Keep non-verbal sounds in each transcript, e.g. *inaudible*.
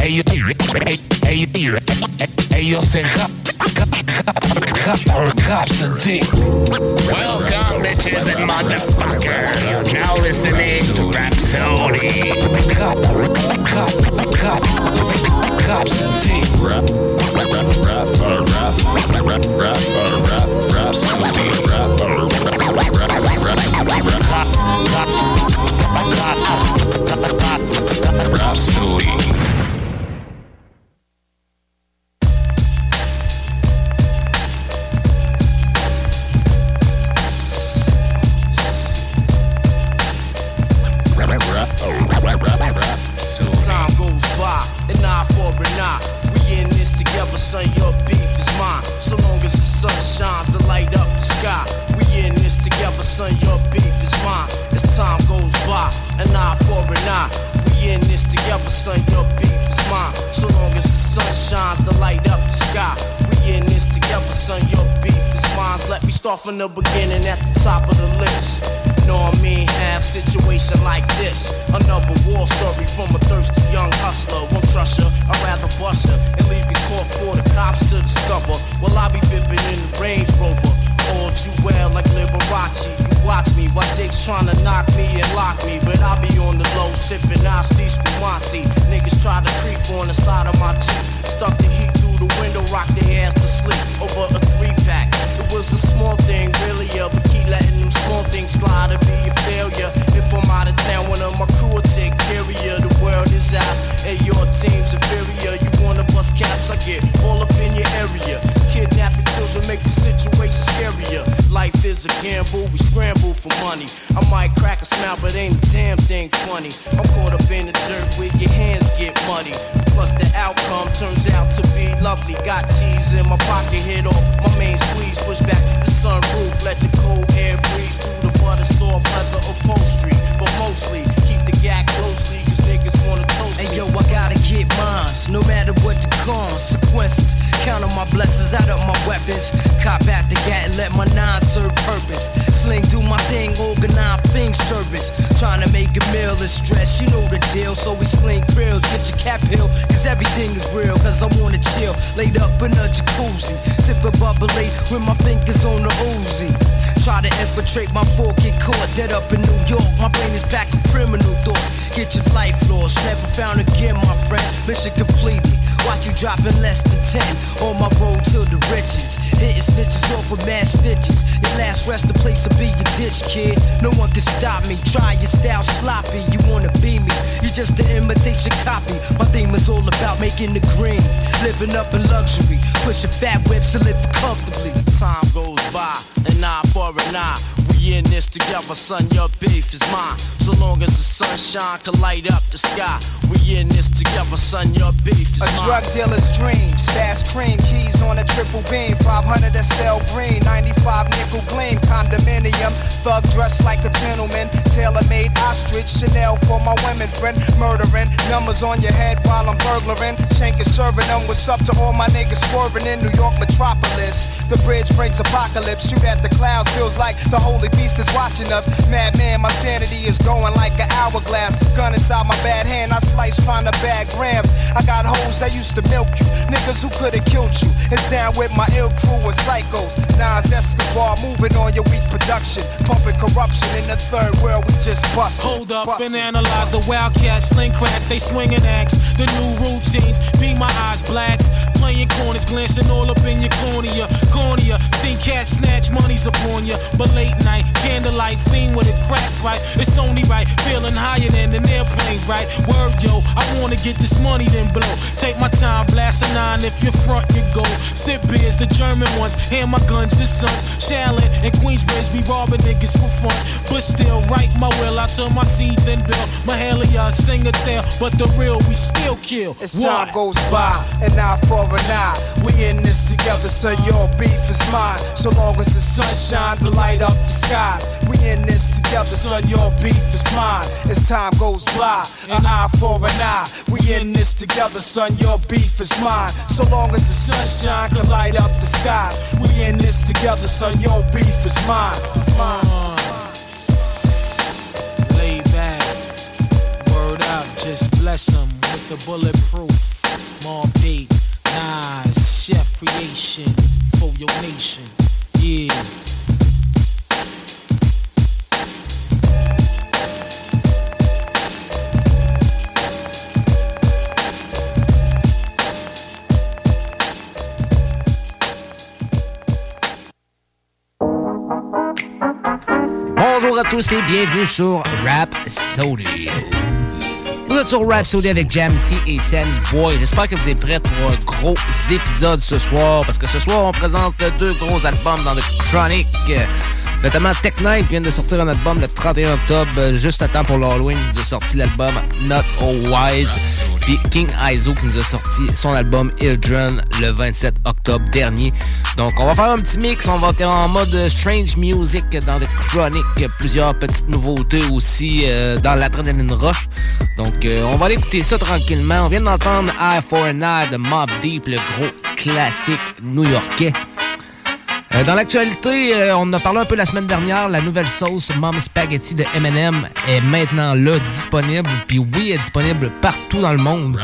Ellos, ellos, ellos se Constantine. Welcome, bitches and motherfuckers. You're now listening to Rhapsody. Constantine. Rap, rap, rap, rap, uh, rap, rap, rap, rap, uh, rap, rhapsody, rap, uh, rap, rap, rap, rap, rhapsody. Son. Your beef is mine. So long as the sun shines to light up the sky. We in this together, son. Your beef is mine. As time goes by, an eye for an eye. We in this together, son. Your beef is mine. So long as the sun shines to light up the sky. We in this together, son. Your beef is mine. Let me start from the beginning at the top of the list. Know what I mean? Have situation like this. Another war story from a thirsty young hustler. Won't trust her, I'd rather bust her and leave you caught for the cops to discover. Well, I'll be bipping in the Range Rover. All you well like Liberace. You watch me while Jake's trying to knock me and lock me. But I'll be on the low sipping Asti Spumante. Niggas try to creep on the side of my Jeep. Stuck the heat through the window, rock their ass to sleep over a three pack. It was a small thing, really, yeah, but keep letting them small things slide and be a failure. If I'm out of town, one of my crew will take care of you. The world is ours, and your team's inferior. You wanna bust caps, I get all up in your area. Kidnapping children make the situation scarier. Life is a gamble, we scramble for money. I might crack a smile, but ain't a damn thing funny. I'm caught up in the dirt where your hands get muddy. Plus the outcome turns out to be lovely. Got cheese in my pocket, hit off my main squeeze. Push back the sunroof, let the cold air breeze through the butter soft leather upholstery. But mostly keep the gag closely, me. yo, I gotta get mines, no matter what the consequences. Count on my blessings, out of my weapons. Cop gat and let my nine serve purpose. Sling do my thing, organize things service. Trying to make a meal is stress, you know the deal. So we sling grills, get your cap hill, cause everything is real. Cause I wanna chill, laid up in a jacuzzi. Sip a bubbly with my fingers on the Uzi. Try to infiltrate my fork, get caught dead up in New York. My brain is back with criminal thoughts. Get your life lost, never found again, my friend. Mission completed. Watch you drop in less than 10 on my road to the riches. Hitting snitches off with mad stitches. Your last rest the place to be your ditch, kid. No one can stop me. Try your style sloppy. You wanna be me? You're just an imitation copy. My theme is all about making the green. Living up in luxury. Pushing fat whips to live comfortably. Time goes eye for an eye. We in this together, son. Your beef is mine. So long as the sunshine can light up the sky. We in this together, son. Your beef is A mine. A drug dealer's dream. Stash cream, keys on a triple beam. 500 Estelle Green, 95 nickel gleam. Condominium, thug dressed like a gentleman. Tailor made ostrich, Chanel for my women friend. Murdering numbers on your head while I'm burglaring. Shank is serving them. What's up to all my niggas swerving in New York metropolis? The bridge breaks apocalypse. Shoot at the clouds, feels like the holy beast gangsters watching us. Madman, my sanity is going like an hourglass. Gun inside my bad hand, I slice trying to bag grams. I got hoes that used to milk you, niggas who could've killed you. It's down with my ill crew of psychos. Nas Escobar moving on your weak production, pumping corruption in the third world. We just bust. Hold up and analyze the wildcats, sling cracks, they swinging axe. The new routines, be my eyes blacks. Playing corners, glancing all up in your cornea. Cornea, seen cats snatch money's upon ya. But late night, candlelight, fiend with a crack right. It's only right, feeling higher than an airplane, right? Word, yo, I wanna get this money, then blow. Take my time, blast a nine. If you're front, you go. Sip beers, the German ones. Hand my guns, the sons. Shaolin and Queensbridge, we robbing niggas for fun. But still, write my will. I turn my seeds and build. Mahalia, sing a tale. But the real, we still kill. As time goes by, and eye for an eye. We in this together, so your beef is mine. So long as the sun shine to light up the skies. We in this together, son, your beef is mine. As time goes by, an eye for an eye. We in this together, son, your beef is mine. So long as the sunshine can light up the skies. We in this together, son, your beef is mine. It's mine. Lay back, word up, just bless them with the bulletproof. Mobb Deep, Nas, Chef Creation for your nation. Yeah. Bonjour à tous et bienvenue sur Rap Sody. Vous êtes sur Rap Sody avec Jamsey et Sammy Boy. J'espère que vous êtes prêts pour un gros épisode ce soir parce que ce soir on présente deux gros albums dans le Chronic. Notamment Tech qui vient de sortir un album le 31 octobre, euh, juste à temps pour l'Halloween. Nous a sorti l'album Not All Wise. Puis King Aizo qui nous a sorti son album Ildren le 27 octobre dernier. Donc on va faire un petit mix, on va être en mode Strange Music dans le Chronic. Plusieurs petites nouveautés aussi euh, dans l'Adrenaline Rush. Donc euh, on va aller écouter ça tranquillement. On vient d'entendre Eye for an Eye de Mob Deep, le gros classique new-yorkais. Euh, dans l'actualité, euh, on en a parlé un peu la semaine dernière, la nouvelle sauce Mom Spaghetti de M&M est maintenant là, disponible. Puis oui, elle est disponible partout dans le monde.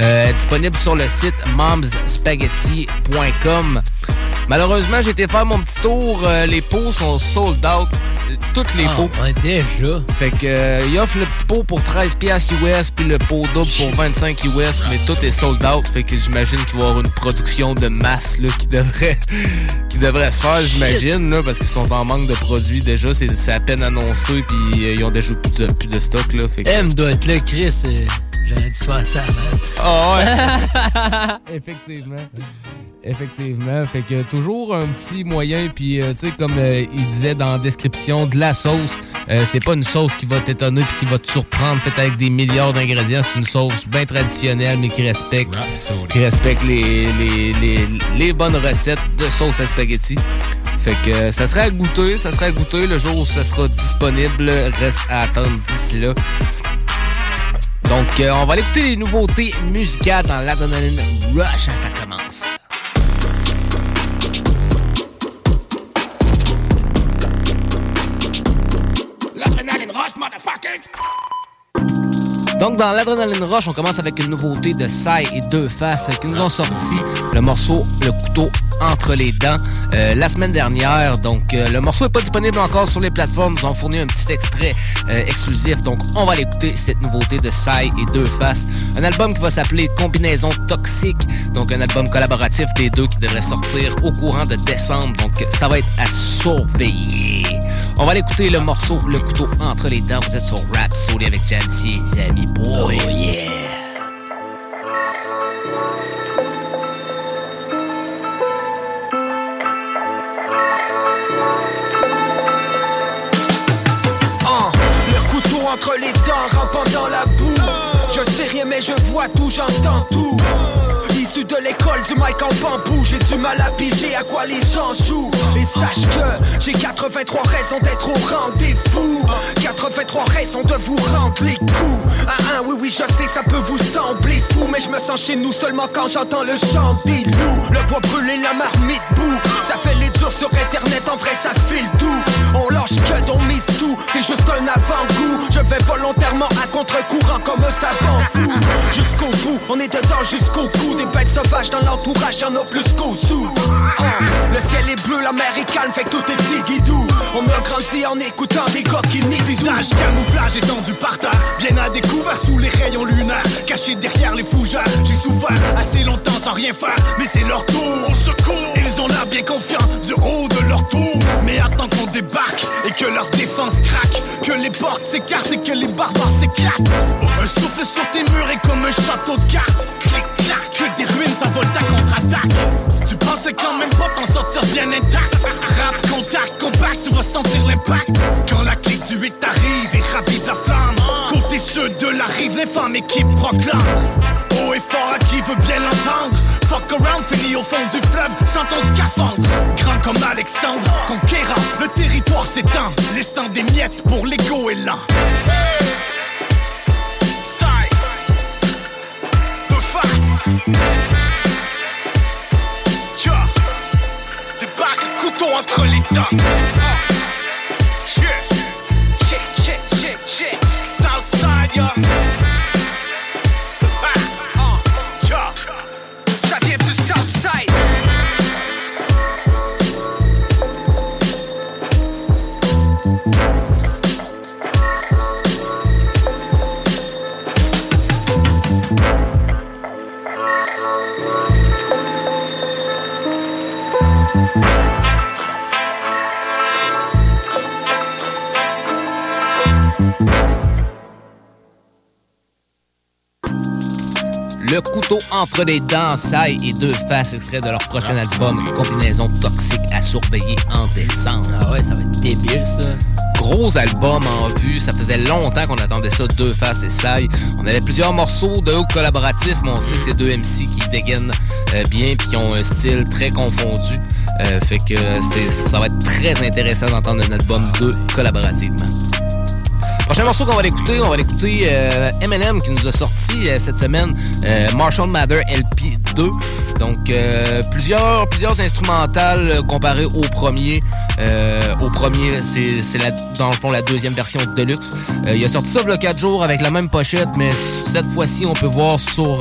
Euh, disponible sur le site momsspaghetti.com. Malheureusement, j'ai été faire mon petit tour. euh, les pots sont sold out. Toutes les Ah, pots. ouais, déjà. Fait que euh, il offre le petit pot pour 13 piastres US puis le pot double pour 25 US, mais tout est sold out. Fait que j'imagine qu'il va y avoir une production de masse là, qui devrait *laughs* qui devrait se faire, j'imagine, là, parce qu'ils sont en manque de produits déjà. C'est à peine annoncé puis euh, ils ont déjà plus de, plus de stock là. Fait que... M doit être là, Chris. euh, J'aurais dû faire ça avant. Ah ouais. *laughs* Effectivement. Effectivement. Fait que toujours un petit moyen, puis euh, tu sais, comme euh, il disait dans la description de la sauce, euh, c'est pas une sauce qui va t'étonner puis qui va te surprendre, faite avec des milliards d'ingrédients. C'est une sauce bien traditionnelle, mais qui respecte, qui respecte les, les, les, les bonnes recettes de sauce à spaghetti. Fait que ça serait à goûter, ça serait à goûter le jour où ça sera disponible. Reste à attendre d'ici là. Donc, euh, on va aller écouter les nouveautés musicales dans l'Adrenaline Rush. Ça commence. L'adrénaline rush, motherfuckers! Donc, dans l'Adrenaline Rush, on commence avec une nouveauté de Sai et Deux Faces qui nous ont sorti le morceau Le couteau entre les dents euh, la semaine dernière. Donc, euh, le morceau n'est pas disponible encore sur les plateformes. Ils ont fourni un petit extrait euh, exclusif. Donc, on va aller écouter cette nouveauté de Sai et Deux Faces. Un album qui va s'appeler Combinaison Toxique. Donc, un album collaboratif des deux qui devrait sortir au courant de décembre. Donc, ça va être à surveiller. On va aller écouter le morceau Le couteau entre les dents. Vous êtes sur Rap Soli avec Jamsey les amis. Boy. Entre les dents, rampant dans la boue. Je sais rien, mais je vois tout, j'entends tout. Issu de l'école du mic en bambou, j'ai du mal à piger à quoi les gens jouent. Et sache que j'ai 83 raisons d'être au rendez-vous. 83 raisons de vous rendre les coups. Ah, ah, oui, oui, je sais, ça peut vous sembler fou. Mais je me sens chez nous seulement quand j'entends le chant des loups. Le bois brûlé, la marmite boue. Ça fait les durs sur internet, en vrai, ça file tout. On lâche que dans avant-goût. Je vais volontairement à contre-courant comme un savant fou. Jusqu'au bout, on est dedans jusqu'au cou. Des bêtes sauvages dans l'entourage, y'en a plus qu'au sous. Oh, le ciel est bleu, la mer est calme, fait que tout est zigidou. On a grandi en écoutant des nient Visage camouflage étendu par terre, bien à découvert sous les rayons lunaires, caché derrière les fougères. J'ai souffert assez longtemps sans rien faire, mais c'est leur tour. Au secours, ils ont l'air bien confiants du haut de leur tour. Mais attends qu'on et que leur défense craque, que les portes s'écartent et que les barbares s'éclatent. Un souffle sur tes murs est comme un château de cartes. Clic, clac, que des ruines s'envolent ta contre-attaque. Tu pensais quand même pas t'en sortir bien intact. Rap, contact, compact, tu vas sentir l'impact. Quand la clique du 8 arrive et ravive la flamme. Côté ceux de la rive, les femmes équipe proclame. Haut et fort à qui veut bien l'entendre. Fuck around, fini au fond du fleuve, sans ton scaphandre. Grand comme Alexandre, conquérant, le territoire s'étend, laissant des miettes pour l'ego lent. Side, de face. Tcha, débarque couteau entre les dents. Entre les dents, Sai et Deux Faces, extrait de leur prochain album, Combinaison toxique à surveiller en décembre. Ah ouais, ça va être débile, ça. Gros album en vue, ça faisait longtemps qu'on attendait ça, Deux Faces et Sai. On avait plusieurs morceaux de haut collaboratifs, mais on sait que c'est deux MC qui dégainent euh, bien puis qui ont un style très confondu. Euh, fait que c'est, ça va être très intéressant d'entendre un album d'eux collaborativement. Prochain morceau qu'on va l'écouter, on va l'écouter euh, Eminem qui nous a sorti euh, cette semaine euh, Marshall Mather LP 2. Donc euh, plusieurs plusieurs instrumentales comparées au premier. Au premier, c'est dans le fond la deuxième version Deluxe. Euh, il a sorti ça a 4 jours avec la même pochette, mais cette fois-ci on peut voir sur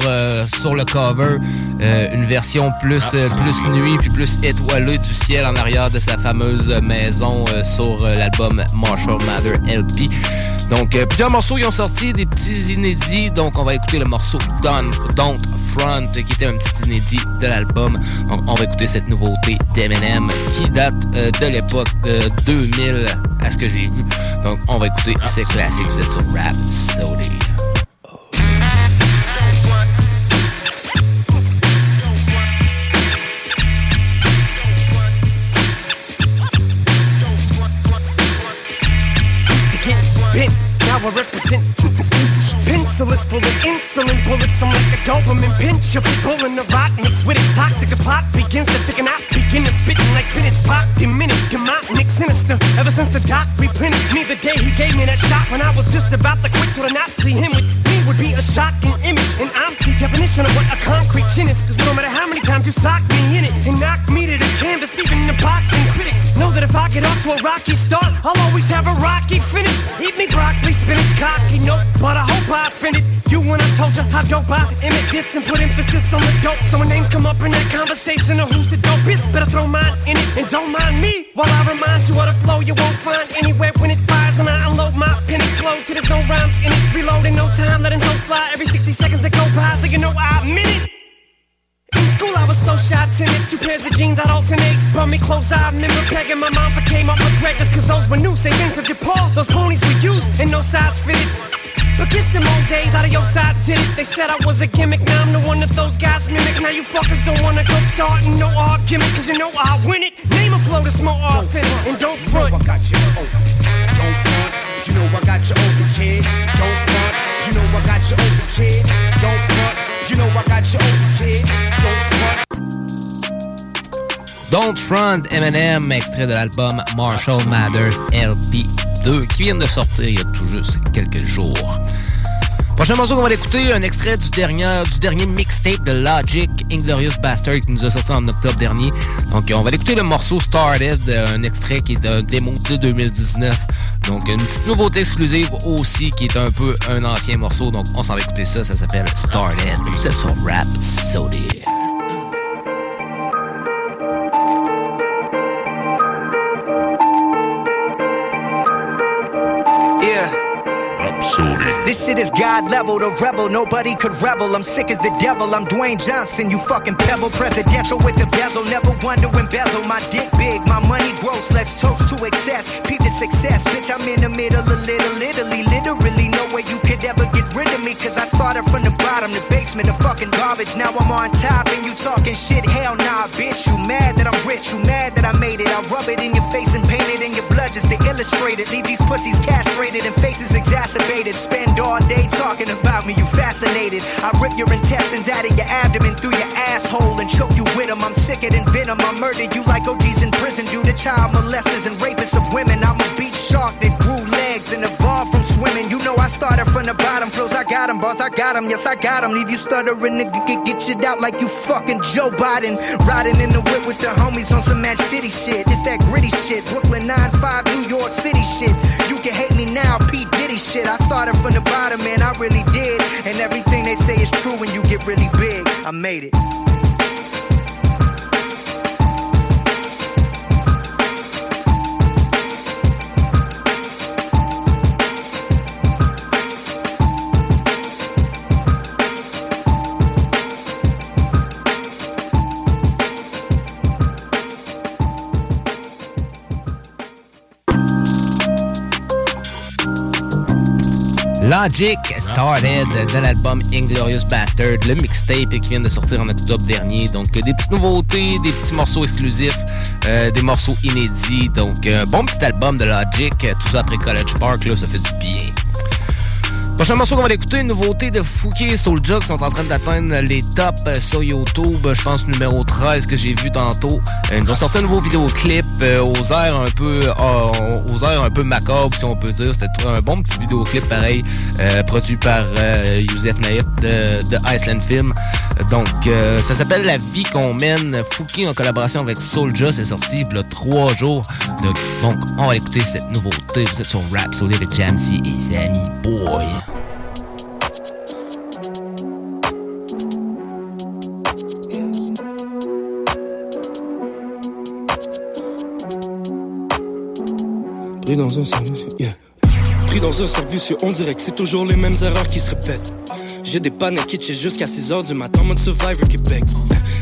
sur le cover une version plus plus nuit puis plus étoilée du ciel en arrière de sa fameuse maison sur l'album Marshall Mather LP. Donc, euh, plusieurs morceaux qui ont sorti, des petits inédits. Donc, on va écouter le morceau Don't, Don't Front, qui était un petit inédit de l'album. Donc, on va écouter cette nouveauté d'Eminem qui date euh, de l'époque de 2000, à ce que j'ai vu. Donc, on va écouter ces classiques. Vous êtes sur Rap Sody. I represent Pencil is full of insulin bullets. I'm like a Doberman pinch. You'll be pulling the rot mixed with it. Toxic a plot begins to thicken out. Begin to spitting like vintage pop. Diminic, demonic, sinister. Ever since the doc replenished me the day he gave me that shot when I was just about to quit. So to not see him with would be a shocking image. And I'm the definition of what a concrete chin is. Cause no matter how many times you sock me in it and knock me to the canvas, even the boxing critics know that if I get off to a rocky start, I'll always have a rocky finish. Eat me broccoli, spinach, cocky, nope. But I hope I offended you when I told you how dope I emit this and put emphasis on the dope. So when names come up in that conversation of who's the dopest, better throw mine in it and don't mind me while I remind you of the flow you won't find anywhere when it fires and I unload my pen explode till there's no rhymes in it. Reload in no time, zones fly every 60 seconds that go by, so you know I meant it. In school, I was so shy, timid. Two pairs of jeans, I'd alternate. Bummy clothes, I remember pegging my mom for came up McGregor's, cause those were new. Say Vincent DePaul, those ponies were used, and no size fitted. But kiss them old days, out of your side did it. They said I was a gimmick, now I'm the one that those guys mimic. Now you fuckers don't wanna go starting no argument, cause you know I win it. Name a flow that's more often, and don't front. I got you front. Don't front. You Eminem, extrait de l'album Marshall Mathers LP 2, qui vient de sortir il y a tout juste quelques jours. Prochain morceau qu'on va l'écouter, un extrait du dernier, du dernier mixtape de Logic, Inglorious Bastard, qui nous a sorti en octobre dernier. Donc on va l'écouter le morceau Started, un extrait qui est d'un démo de 2019 Donc, une petite nouveauté exclusive aussi qui est un peu un ancien morceau. Donc, on s'en va écouter ça. Ça s'appelle Started. Vous êtes sur Rap Sody. This shit is God level, the rebel, nobody could revel. I'm sick as the devil, I'm Dwayne Johnson, you fucking pebble. Presidential with the bezel, never wonder when bezel. My dick big, my money gross, let's toast to excess. Peep the success, bitch, I'm in the middle of little Italy. Literally, no way you could ever get rid of me, cause I started from the bottom, the basement the fucking garbage. Now I'm on top and you talking shit, hell nah, bitch. You mad that I'm rich, you mad that I made it. I rub it in your face and paint it in your blood just to illustrate it. Leave these pussies castrated and faces exacerbated. Spend all day talking about me, you fascinated. I rip your intestines out of your abdomen through your asshole and choke you with them. I'm sicker than venom. I murder you like OGs in prison due to child molesters and rapists of women. I'm a beach shark that grew legs and evolved from swimming. You know I started from the bottom. Flows, I got them. Boss, I got them. Yes, I got them. Leave you stuttering, nigga. Get, get shit out like you fucking Joe Biden. Riding in the whip with the homies on some mad shitty shit. It's that gritty shit. Brooklyn 9-5, New York City shit. You can hate me now, P. Diddy shit. I started from the bottom, man. I really did. And everything they say is true when you get really big. I made it. Logic Started de l'album Inglorious Bastard, le mixtape qui vient de sortir en octobre dernier. Donc des petites nouveautés, des petits morceaux exclusifs, euh, des morceaux inédits. Donc un bon petit album de Logic, tout ça après College Park, là, ça fait du bien. Prochain morceau qu'on va écouter, une nouveauté de Fouki et Soulja qui sont en train d'atteindre les tops sur YouTube. Je pense numéro 13 que j'ai vu tantôt. Euh, ils ont sorti un nouveau vidéoclip euh, aux airs un peu euh, aux airs un peu macabre si on peut dire. C'était un bon petit vidéoclip pareil, euh, produit par euh, Youssef Naïf de, de Iceland Film. Donc ça s'appelle La vie qu'on mène. Fouki en collaboration avec Soulja, c'est sorti il y a trois jours. Donc, on va écouter cette nouveauté. Vous êtes sur Rap Soul avec Jamsey et Sammy Boy. Pris dans un service, yeah. Pris dans un service, on dirait que c'est toujours les mêmes erreurs qui se répètent. J'ai des pannes kitsch jusqu'à 6h du matin, mode Survivor Québec.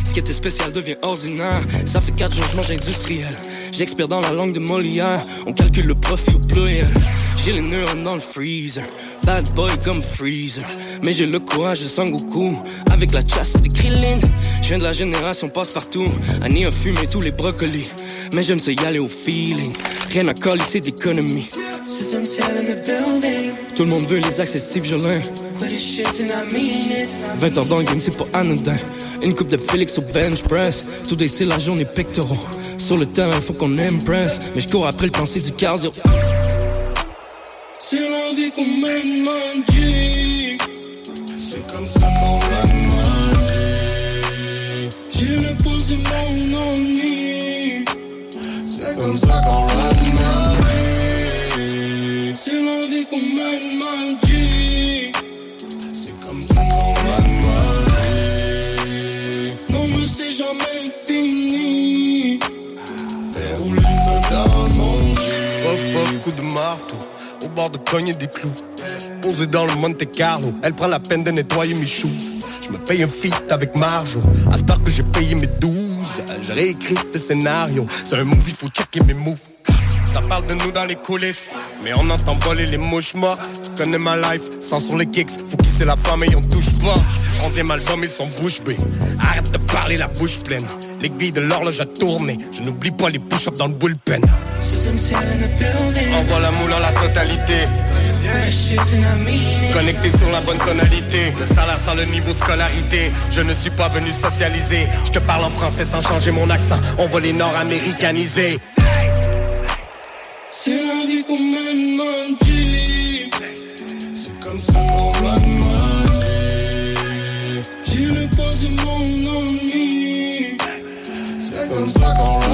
Ce qui était spécial devient ordinaire. Ça fait 4 jours, je mange industriel. J'expire dans la langue de Molière. On calcule le profit au pluriel. J'ai les neurones dans le freezer. Bad boy comme freezer. Mais j'ai le courage de Sangoku. Avec la chasse de Krillin. Je viens de la génération passe-partout. Annie a fumé tous les brocolis. Mais j'aime se y aller au feeling. Rien à coller, c'est d'économie. Tout le monde veut les accessifs violins. 20 heures dans le game, c'est pas anodin. Une coupe de Félix au bench press. Tout c'est la journée pectoraux. Sur le terrain, faut qu'on impress. Mais je cours après le temps, c'est du cardio. C'est la vie qu'on G. C'est comme ça qu'on mène, ma. J'ai mon ennemi. C'est comme ça qu'on ma. C'est la vie qu'on mène, man, G. C'est comme ça qu'on mène, ma. Non, mais c'est jamais fini. Faire rouler le feu dans mon coup de marteau de cogner des clous. Posé dans le Monte Carlo, elle prend la peine de nettoyer mes shoes. Je me paye un feat avec Marjo, à ce que j'ai payé mes 12. J'ai réécrit le scénario, c'est un movie, faut checker mes moves. Ça parle de nous dans les coulisses, mais on entend voler les mouches morts. Tu connais ma life, sans sur les kicks, faut kisser la femme et on touche pas. Onzième album, ils sont bouche bée. Arrête de parler la bouche pleine. L'aiguille de l'horloge a je n'oublie pas les push-ups dans le bullpen. Envoie la moule en la totalité. Connecté sur la bonne tonalité, le salaire sans le niveau scolarité. Je ne suis pas venu socialiser. Je te parle en français sans changer mon accent. On va les nord-américanisés. C'est. C'est comme ça qu'on. J'ai le. Comme ça qu'on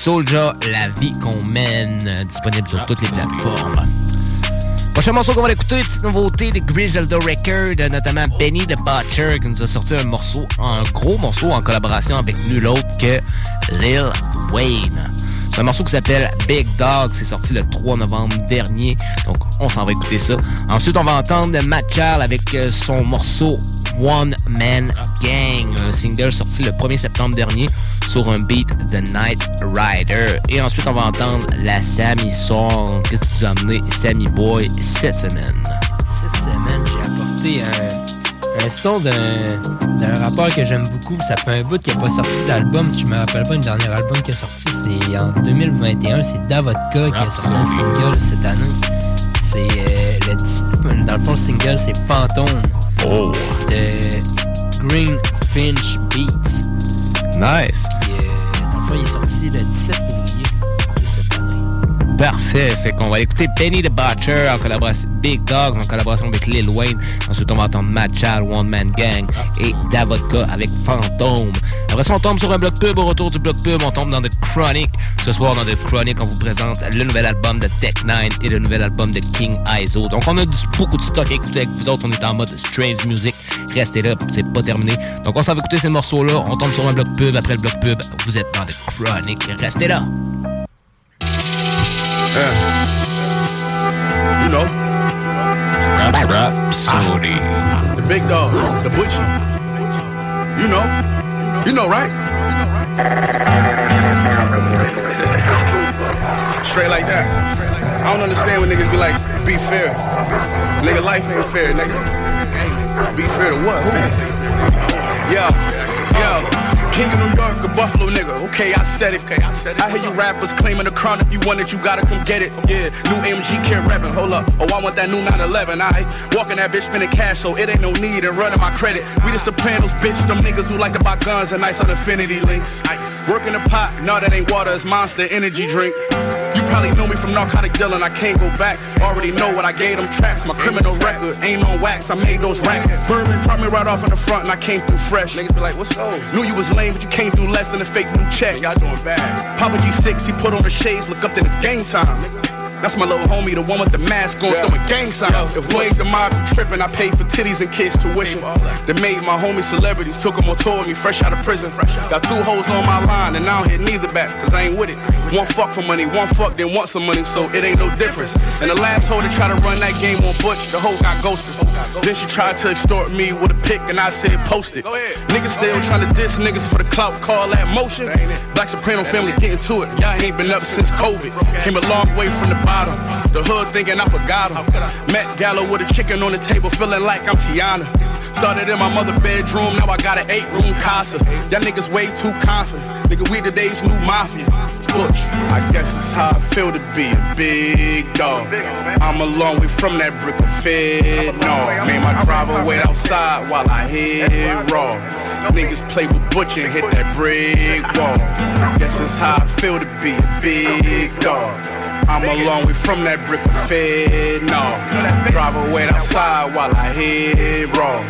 Soldier, la vie qu'on mène, disponible sur toutes les plateformes. Prochain morceau qu'on va écouter, petite nouveauté de Griselda Record, notamment Benny the Butcher qui nous a sorti un morceau, un gros morceau en collaboration avec nul autre que Lil Wayne. C'est un morceau qui s'appelle Big Dog. C'est sorti le 3 novembre dernier. Donc, on s'en va écouter ça. Ensuite, on va entendre Matt Charles avec euh, son morceau One Man Gang. Un single sorti le 1er septembre dernier sur un beat de Night Rider. Et ensuite, on va entendre la Sammy Song. Qu'est-ce que tu as amené, Sammy Boy, cette semaine? Cette semaine, j'ai apporté un, un son d'un rappeur que j'aime beaucoup. Ça fait un bout qu'il n'a pas sorti d'album. Si je me rappelle pas, une dernière album qui a sorti, c'est en 2021. C'est Davodka qui a sorti un single cette année. C'est euh, le, dans le fond, le single, c'est Fantôme oh. de Green Finch Beats. Nice. Puis, euh, dans le fond, il est sorti le 17 Parfait. Fait qu'on va écouter Benny the Butcher en collaboration Big Dogs en collaboration avec Lil Wayne. Ensuite, on va entendre Mad One Man Gang et Davodka avec Fantôme. Après ça, on tombe sur un bloc pub. Au retour du bloc pub, on tombe dans The Chronic. Ce soir, dans The Chronic, on vous présente le nouvel album de Tech 9 et le nouvel album de King Iso. Donc, on a du, beaucoup de stock à écouter avec vous autres. On est en mode Strange Music. Restez là, c'est pas terminé. Donc, on s'en va écouter ces morceaux-là. On tombe sur un bloc pub. Après le bloc pub, vous êtes dans The Chronic. Restez là. You know. Rap, rap, Sony. The big dog, the butcher. You know. You know, right? Straight like that. I don't understand when niggas be like, be fair. Nigga, life ain't fair, nigga. Be fair to what? Yeah, yeah. King of New York, a Buffalo nigga. Okay, I said it. Okay, I said it. I hear you rappers claiming the crown. If you want it, you gotta come get it. Yeah, new AMG care rapping. Hold up. Oh, I want that new 911. I walking that bitch spending cash, so it ain't no need in running my credit. We the Sopranos, bitch. Them niggas who like to buy guns and nice on infinity links. Working the pot, no, that ain't water, it's monster energy drink. Probably know me from narcotic dealing, I can't go back. Already know what I gave them traps. My criminal record ain't on wax, I made those racks. Berlin dropped me right off in the front and I came through fresh. Niggas be like, what's those? Knew you was lame, but you came through less than a fake new check. Y'all doing bad. Papa G6, he put on the shades, look up, then it's game time. That's my little homie, the one with the mask on, throwing gang signs. If ain't the mob, you tripping, I paid for titties and kids tuition. They made my homie celebrities, took them on tour with me, fresh out of prison. Got two hoes on my line, and I don't hit neither back, cause I ain't with it. One fuck for money, one fuck, then want some money, so it ain't no difference. And the last hoe that tried to run that game on Butch, the hoe got ghosted. Then she tried to extort me with a pic, and I said, post it. Niggas still trying to diss niggas for the clout, call that motion. Black Soprano family getting to it. Y'all ain't been up since COVID. Came a long way from the bottom. The hood thinking I forgot him. Met Gallo with a chicken on the table, feeling like I'm Tiana. Started in my mother bedroom, now I got an eight room casa. Y'all niggas way too confident. Nigga, we today's new mafia. Butch, I guess it's how I feel to be a big dog. I'm a long way from that brick of fed. No, made my driver wait outside while I hit raw. Niggas play with Butch and hit that brick wall. Guess it's how I feel to be a big dog. I'm a long way from that brick of fed. No, driver wait outside while I hit raw.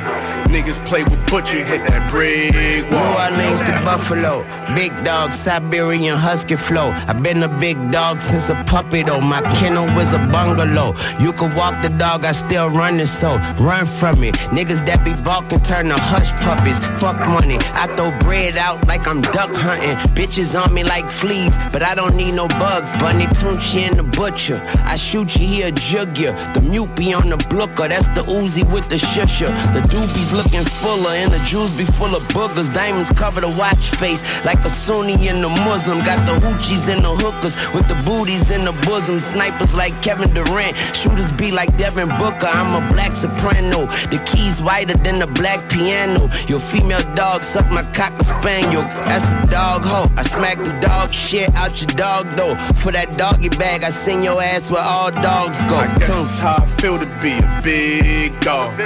Niggas play with Butch and hit that brick New wall. Orleans to Buffalo, big dog, Siberian husky flow. I've been a big dog since a puppy though. My kennel was a bungalow. You could walk the dog, I still run it so run from me. Niggas that be balking turn to hush puppies. Fuck money, I throw bread out like I'm duck hunting. Bitches on me like fleas, but I don't need no bugs. Bunny Tunechi and the butcher. I shoot you, he a jug ya. The mute be on the blooker, that's the Uzi with the shusher. The doobies looking fuller, and the jewels be full of boogers. Diamonds cover the watch face like a Sunni and the Muslim. Got the hoochies and the hookers with the booties in the bosom. Snipers like Kevin Durant, shooters be like Devin Booker. I'm a black soprano. The keys whiter than the black piano. Your female dog suck my cock a spaniel. That's a dog hoe. I smack the dog shit out your dog though. For that doggy bag, I send your ass where all dogs go. It's how I feel to be a big dog.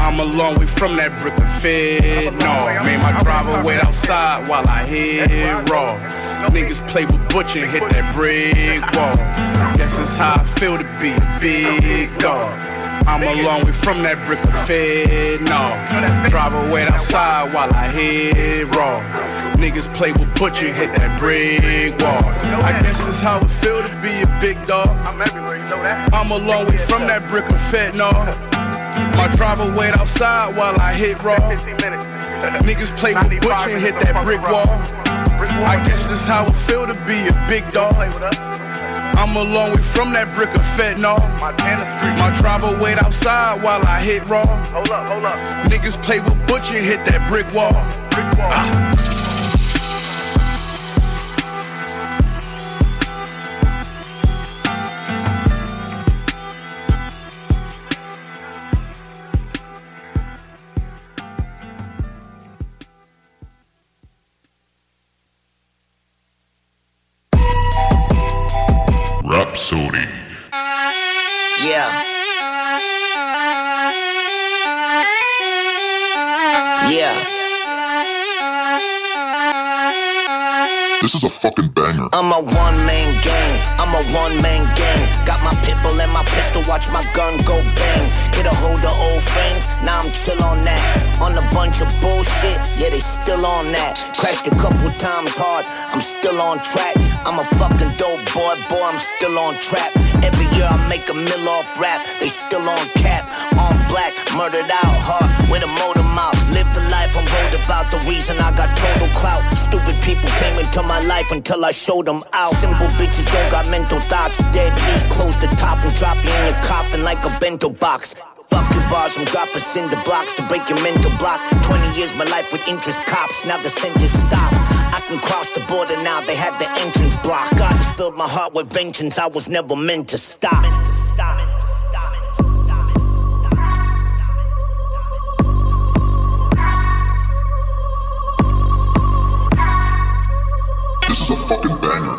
I'm a long way from that brick of fed. No, made my driver wait outside while I hit raw. Niggas play with Butch and hit that brick wall. Guess it's how I feel to be a big dog. I'm a long way from that brick of fed. No, driver wait outside while I hit raw. Niggas play with Butcher, hit that brick wall. I guess it's how it feel to be a big dog. I'm everywhere, you know that. I'm a long way from that brick of fentanyl. My driver wait outside while I hit raw. Niggas play with Butcher, hit that brick wall. I guess it's how it feel to be a big dog. I'm a long way from that brick of fentanyl. My driver wait outside while I hit raw. Hold up, hold up. Niggas play with Butcher, hit that brick wall. Ah. One man my pistol, watch my gun go bang. Get a hold of old friends, now I'm chill on that. On a bunch of bullshit, yeah, they still on that. Crashed a couple times hard, I'm still on track. I'm a fucking dope boy, boy, I'm still on trap. Every year I make a mill off rap, they still on cap. On black, murdered out hard with a motor mouth. Live the life I'm rolled about, the reason I got total clout. Stupid people came into my life until I showed them out. Simple bitches don't got mental thoughts. Dead meat, close the top and drop you in your coffin like a bento box. Fuck your bars, I'm dropping cinder blocks to break your mental block. 20 years my life with interest cops, now the sentence stop. I can cross the border now, they had the entrance block. God has filled my heart with vengeance, I was never meant to stop. This is a fucking banger.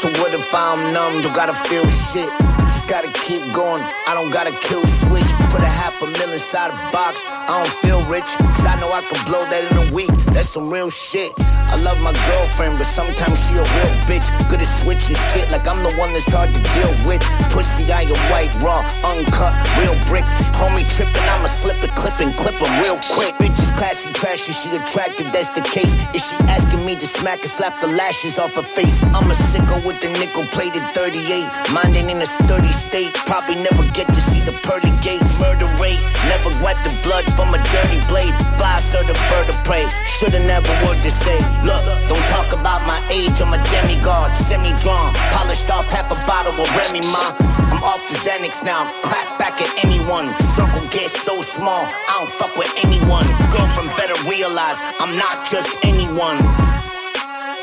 So what if I'm numb, don't gotta feel shit? Just gotta keep going. I don't gotta kill switch. Put a half a mil inside a box. I don't feel rich. Cause I know I can blow that in a week. That's some real shit. I love my girlfriend, but sometimes she a real bitch. Good at switching shit, like I'm the one that's hard to deal with. Pussy, I am white, raw, uncut, real brick. Homie tripping, I'ma slip it, clip and clip him real quick. Bitch is classy, trashy, she attractive, that's the case. Is she asking me to smack and slap the lashes off her face? I'm a sicko with the nickel plated 38. Mine ain't in the 30 dirty state. Probably never get to see the pearly gates. Murder rate, never wipe the blood from a dirty blade. Fly, sir, the bird prey. Shoulda never word to say. Look, don't talk about my age. I'm a demigod, semi drawn. Polished off half a bottle of Remy Ma. I'm off the Xanax now. Clap back at anyone. Circle gets so small, I don't fuck with anyone. Girlfriend better realize I'm not just anyone.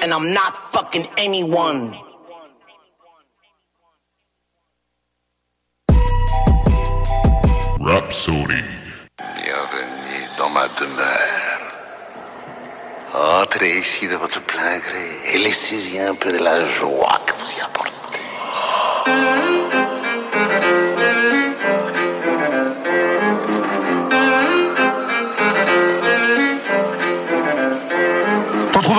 And I'm not fucking anyone. Rhapsody. Bienvenue dans ma demeure. Entrez ici de votre plein gré et laissez-y un peu de la joie que vous y apportez.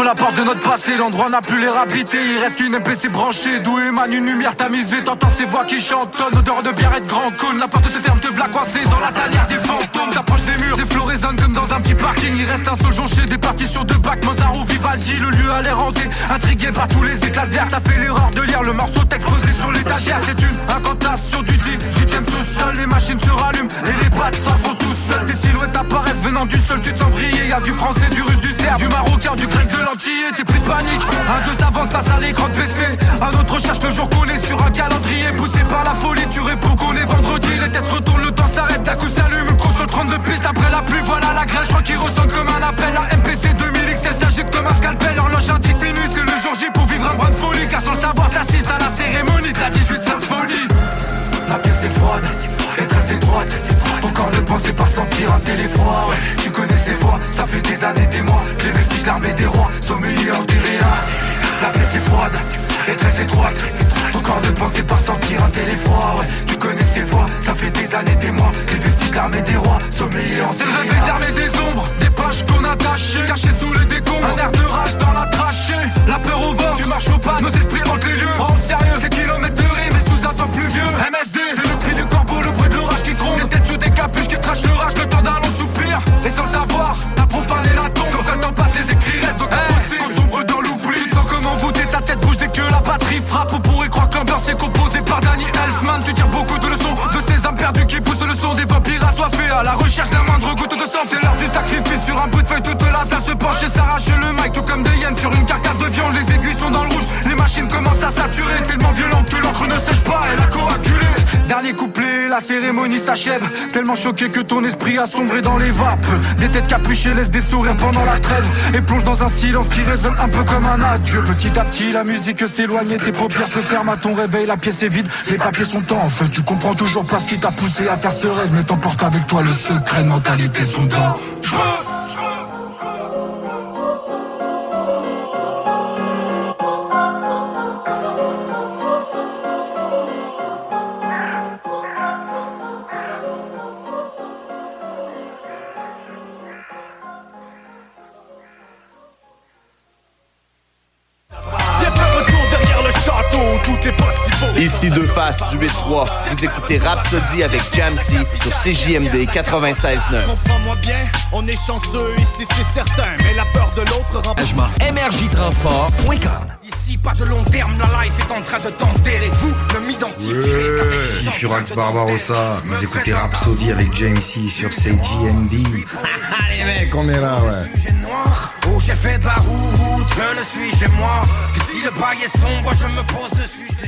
La porte de notre passé, l'endroit n'a plus l'air habité. Il reste une MPC branchée, d'où émane une lumière tamisée. T'entends ces voix qui chantonnent, odeur de bière et de grand cône. La porte se ferme, te v'la coincé dans la tanière des fantômes. T'approches des murs, des flots résonnent comme dans un petit parking. Il reste un seul jonché, des partitions de bac, Mozart ou Vivaldi. Le lieu a l'air hanté, intrigué par tous les éclats d'air. T'as fait l'erreur de lire le morceau texte sur l'étagère. C'est une incantation du 18ème sous-sol. Les machines se rallument et les pattes s'enfoncent tout seuls. Des silhouettes apparaissent venant du sol, tu te sens vriller. Y'a du français, du russe, du serbe, du marocain, du grec, de l'antillais. T'es pris de panique. Un deux avance face à l'écran de PC. Un autre cherche le jour qu'on est sur un calendrier. Poussé par la folie, tu réponds qu'on est vendredi. Les têtes retournent, le temps s'arrête, d'un coup s'allume. Une console 32 pistes après la pluie. Voilà la grêle, je crois qu'il ressemble comme un appel. La MPC 2000 XL s'agite comme un scalpel. L'horloge indique minuit, c'est le jour J pour vivre un brin de folie. Car sans le savoir, t'assistes à la cérémonie de la 18 symphonie. La pièce est froide, et très étroite. Ton corps ne pensait pas sentir un téléphone. Ouais, tu connais ces voix, ça fait des années, des mois. que Les vestiges l'armée des rois, sommeillés en rien. La pièce est froide, et très étroite. Ton corps ne pensait pas sentir un téléphone. Ouais, tu connais ces voix, ça fait des années, des mois. que Les vestiges l'armée des rois, sommeillés en C'est le réveil d'armée des ombres, des pages qu'on a tachées. Cachées sous les décombres, un air de rage dans la trachée. La peur au vent, tu marches au pas, nos esprits hantent les lieux. Prends au sérieux ces kilomètres Et sans savoir, t'as profané la tombe Quand t'attends pas tes écrits restent donc hey, Qu'on sombre dans l'oubli Tu sens comment voter, ta tête bouge dès que la batterie frappe. On pourrait croire qu'un beurre c'est composé par Danny Elfman. Tu tires beaucoup de leçons de ces âmes perdues qui poussent le son Des vampires assoiffés à la recherche d'un moindre goutte de sang. C'est l'heure du sacrifice sur un bout de feuille toute la salle se penche et s'arrache le mic Tout comme des hyènes sur une carcasse de viande. Les aiguilles sont dans le rouge, les machines commencent à saturer Tellement violentes que l'encre ne sèche pas et la coaque Dernier couplet, la cérémonie s'achève. Tellement choqué que ton esprit a sombré dans les vapes. Des têtes capuchées laissent des sourires pendant la trêve Et plonge dans un silence qui résonne un peu comme un adieu. Petit à petit la musique s'éloigne et tes paupières se ferment à ton réveil. La pièce est vide, les papiers sont en feu. Tu comprends toujours pas ce qui t'a poussé à faire ce rêve Mais t'emporte avec toi le secret mentalité sont dangereux Ici deux faces du 8-3. Vous écoutez Rhapsody avec Jamsey sur CJMD 96.9. Comprends-moi bien, on est chanceux ici, c'est certain. Mais la peur de l'autre rend MRJTransport.com Ici, pas de long terme, la life est en train de t'enterrer. Vous ne m'identifierez qu'avec Ici Furax Barbarossa, vous écoutez Rhapsody avec James C sur CGMD. les mecs, on est là, ouais. Oh, j'ai fait de la route, je ne suis chez moi. Que si le bail est sombre, je me pose dessus, je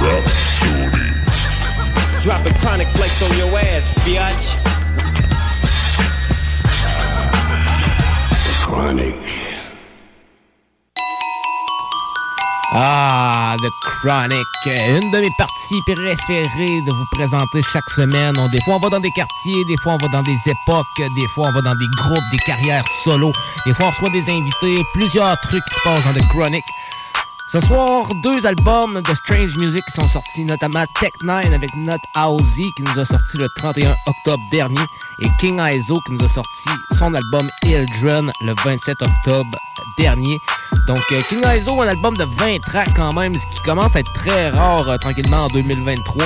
les Drop a chronic flex on your ass, biatch. Chronic. Ah, The Chronic, une de mes parties préférées de vous présenter chaque semaine. On- des fois, on va dans des quartiers, des fois, on va dans des époques, des fois, on va dans des groupes, des carrières solo. Des fois, on reçoit des invités, plusieurs trucs qui se passent dans The Chronic. Ce soir, deux albums de Strange Music sont sortis, notamment Tech 9 avec Not Housey qui nous a sorti le 31 octobre dernier et King Iso qui nous a sorti son album Ildren le 27 octobre dernier. Donc euh, King Iso, un album de 20 tracks quand même, ce qui commence à être très rare euh, tranquillement en 2023.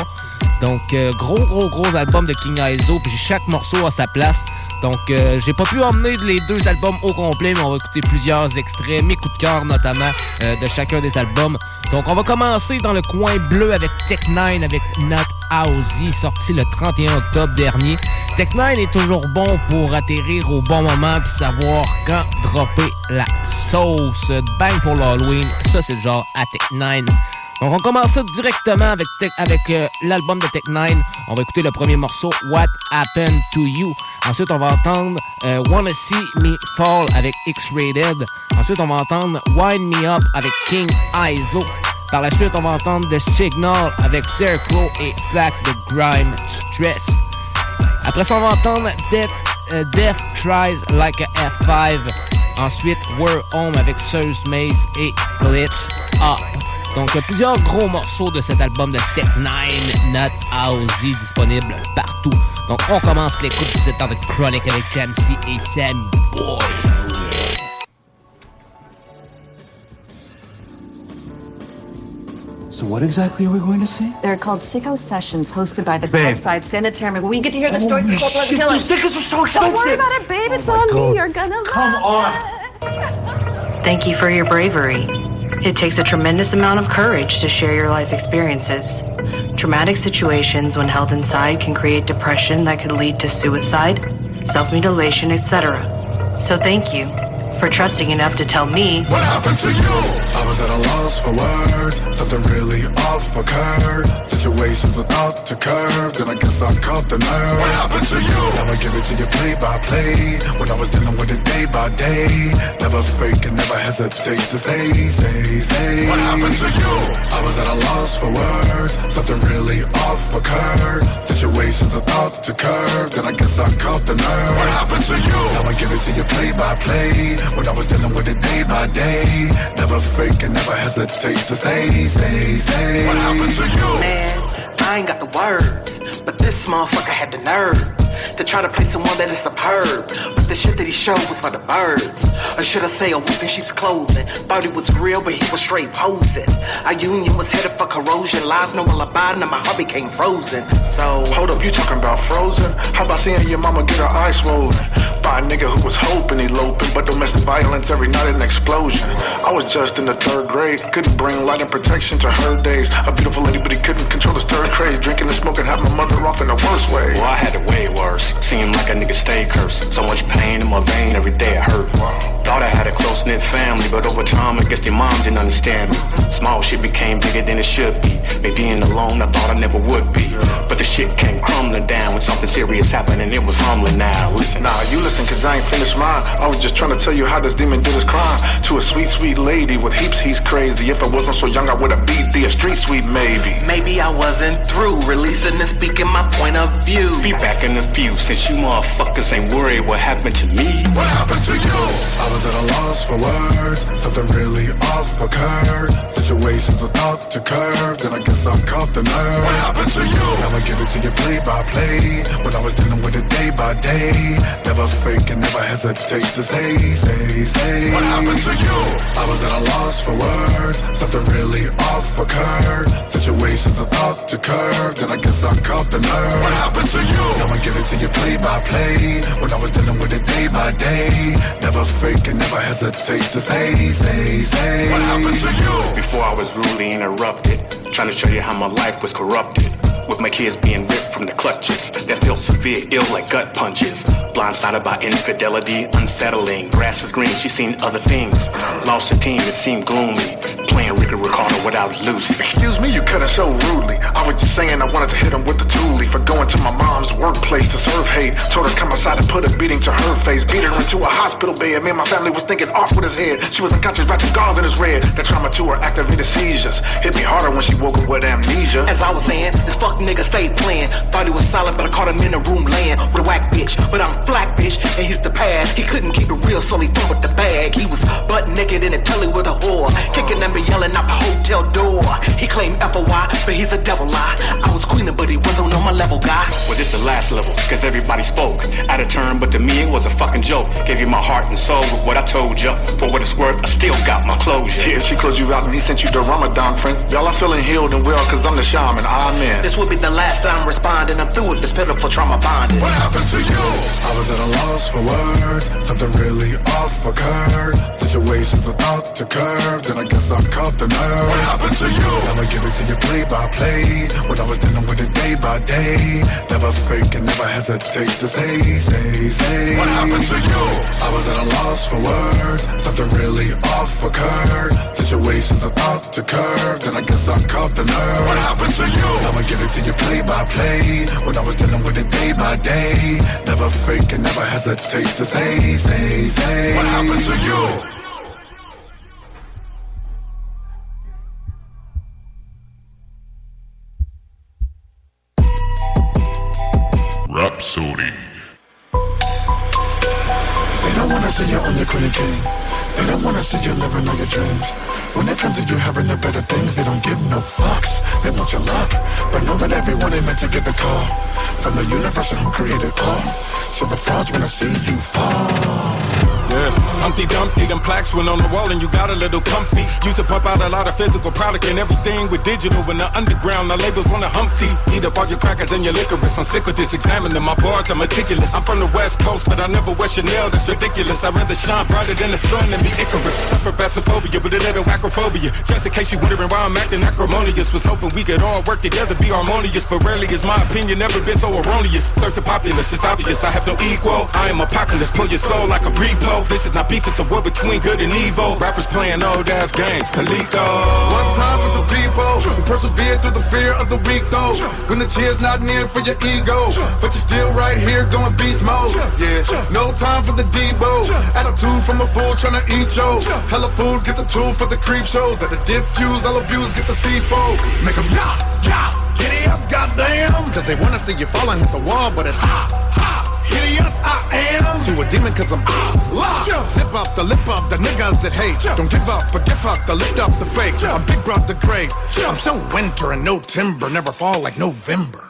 Donc euh, gros gros gros album de King Iso, puis chaque morceau a sa place. Donc euh, j'ai pas pu emmener les deux albums au complet, mais on va écouter plusieurs extraits, mes coups de cœur notamment euh, de chacun des albums. Donc on va commencer dans le coin bleu avec Tech 9 avec Not Housey, sorti le 31 octobre dernier. Tech 9 est toujours bon pour atterrir au bon moment puis savoir quand dropper la sauce. Bang pour l'Halloween, ça c'est le genre à Tech 9. Donc on commence ça directement avec, avec euh, l'album de Tech 9. On va écouter le premier morceau What Happened to You. Ensuite on va entendre euh, Wanna See Me Fall avec X-Rated. Ensuite on va entendre Wind Me Up avec King Iso. Par la suite on va entendre The Signal avec Scarecrow et Flack the Grime Stress. Après ça, on va entendre Death, euh, Death Tries Like a F5. Ensuite, We're Home avec Serious Maze et Glitch Up. Donc, plusieurs gros morceaux de cet album de Tech N9ne, Not Housey, disponible partout. Donc, on commence l'écoute de cette heure de Chronic avec Jam'C et Sammy Boy. So what exactly are we going to see? They're called Sicko Sessions, hosted by the Babe. Southside Sanitarium. We get to hear the oh, stories of cold blooded killers. those tickets are so expensive. Don't worry about it, babe. Oh it's Oh my on God. me. You're gonna Come on. Thank you for your bravery. It takes a tremendous amount of courage to share your life experiences. Traumatic situations, when held inside, can create depression that could lead to suicide, self mutilation, etc. So thank you for trusting enough to tell me What happened to you? I was at a loss for words. Something really off occurred. Situations I thought to curb. Then I guess I caught the nerve. What happened to you? Now I give it to you play by play. When I was dealing with it day by day. Never fake and never hesitate to say, say, say. What happened to you? I was at a loss for words. Something really off occurred. Situations I thought to curb. Then I guess I caught the nerve. What happened to you? Now I give it to you play by play. When I was dealing with it day by day. Never fake and never hesitate to say, say, say. What happened to you? Man, I ain't got the words, but this motherfucker had the nerve to try to play someone that is superb. But the shit that he showed was for the birds. Or should I say a wolf in sheep's clothing? Thought he was real, but he was straight posing. Our union was headed for corrosion. Lies no alibi, and my heart became frozen. So Hold up, you talking about frozen? How about seeing your mama get her eyes swollen? By by a nigga who was hoping eloping, but domestic violence every night an explosion. I was just in the third grade, couldn't bring light and protection to her days. A beautiful lady, but he couldn't control his third craze, drinking and smoking, had my mother off in the worst way. Well, I had it way worse. Seemed like a nigga stay cursed. So much pain in my vein, every day it hurt. Thought I had a close knit family, but over time, I guess their mom didn't understand me. Small shit became bigger than it should be. Me being alone, I thought I never would be. But the shit came crumbling down when something serious happened, and it was humbling now. Listen, Nah, you listen, cause I ain't finished mine. I was just trying to tell you how this demon did his crime. To a sweet, sweet lady with heaps, he's crazy. If I wasn't so young, I would've beat the street sweet maybe. Maybe I wasn't through releasing and speaking my point of view. be back in the few since you motherfuckers ain't worried what happened to me. What happened to you? I was at a loss for words. Something really off occurred. Situations I thought to curve. Then I guess I caught the nerve. What happened to you? Now I give it to you play by play. When I was dealing with it day by day. Never fake and never hesitate to say, say, say. What happened to you? I was at a loss for words. Something really off occurred. Situations I thought to curve. Then I guess I caught the nerve. What happened to you? Now I give it to you play by play. When I was dealing with it day by day. Never fake and never hesitate to say, say, say. What happened to you? Before I was rudely interrupted, trying to show you how my life was corrupted. With my kids being ripped from the clutches that felt severe, ill like gut punches. Blindsided by infidelity, unsettling. Grass is green, she seen other things. Lost a team, it seemed gloomy. Ricardo without Lucy. Excuse me, you cut it so rudely. I was just saying I wanted to hit him with the toolie for going to my mom's workplace to serve hate. Told her to come outside and put a beating to her face. Beat her into a hospital bed. Me and my family was thinking off with his head. She was unconscious, wrapping gauze in his red. That trauma to her activated seizures. Hit me harder when she woke up with amnesia. As I was saying, this fuck nigga stayed playing. Thought he was solid, but I caught him in the room laying with a whack bitch. But I'm flat bitch, and he's the past. He couldn't keep it real, so he fumbled the bag. He was butt naked in a telly with a whore. Kicking and me yelling out hotel door. He claimed FOI, but he's a devil lie. I was queening, but he wasn't on my level, guy. Well, this the last level, cause everybody spoke. Out of turn, but to me it was a fucking joke. Gave you my heart and soul with what I told ya. For what it's worth, I still got my closure. Yeah, she closed you out and he sent you the Ramadan, friend. Y'all are feeling healed and well, cause I'm the shaman. Amen. This will be the last time responding. I'm through with this pitiful trauma bonding. What happened to you? I was at a loss for words. Something really off occurred. Situations I thought to curve. Then I guess I caught the nerve. What happened to you? Now I give it to you play by play. When I was dealing with it day by day. Never fake and never hesitate to say, say, say. What happened to you? I was at a loss for words. Something really off occurred. Situations I thought to curve. Then I guess I caught the nerve. What happened to you? I'ma give it to you play by play. When I was dealing with it day by day. Never fake and never hesitate to say, say, say. What happened to you? Rapsodie. They don't wanna see you on the queen king. They don't wanna see you living on your dreams. When it comes to you having the better things, they don't give no fucks. They want your luck, but know that everyone ain't meant to get the call from the universe who created all. So the frauds wanna see you fall. Yeah, Humpty Dumpty, them plaques went on the wall and you got a little comfy. Used to pump out a lot of physical product and everything with digital in the underground. The labels wanna humpty. Eat up all your crackers and your licorice. I'm sick of this, examining my bars, I'm meticulous. I'm from the West Coast, but I never wear Chanel, that's ridiculous. I'd rather shine brighter than the sun than be Icarus. Suffer basophobia with a little acrophobia. Just in case you wondering why I'm acting acrimonious. Was hoping we could all work together, be harmonious. But rarely is my opinion ever been so erroneous. Search the populace, it's obvious I have no equal. I am apocalypse, pull your soul like a repo. This is not beef, it's a war between good and evil. Rappers playing old ass games, Coleco. One time for the people who persevere through the fear of the weak though. When the cheer's not near for your ego, but you're still right here going beast mode. Yeah, no time for the Debo. Attitude from a fool trying to eat yo. Hella food, get the tool for the creep show. That the diffuse, I'll abuse, get the C4. Make them yah, yah, giddy up, goddamn. Cause they wanna see you falling hit the wall, but it's ha. Hideous I am. To a demon cause I'm Allah. Zip up the lip up the niggas that hate. Don't give up but give up the lift up the fake. I'm big brother great I'm so winter and no timber Never fall like November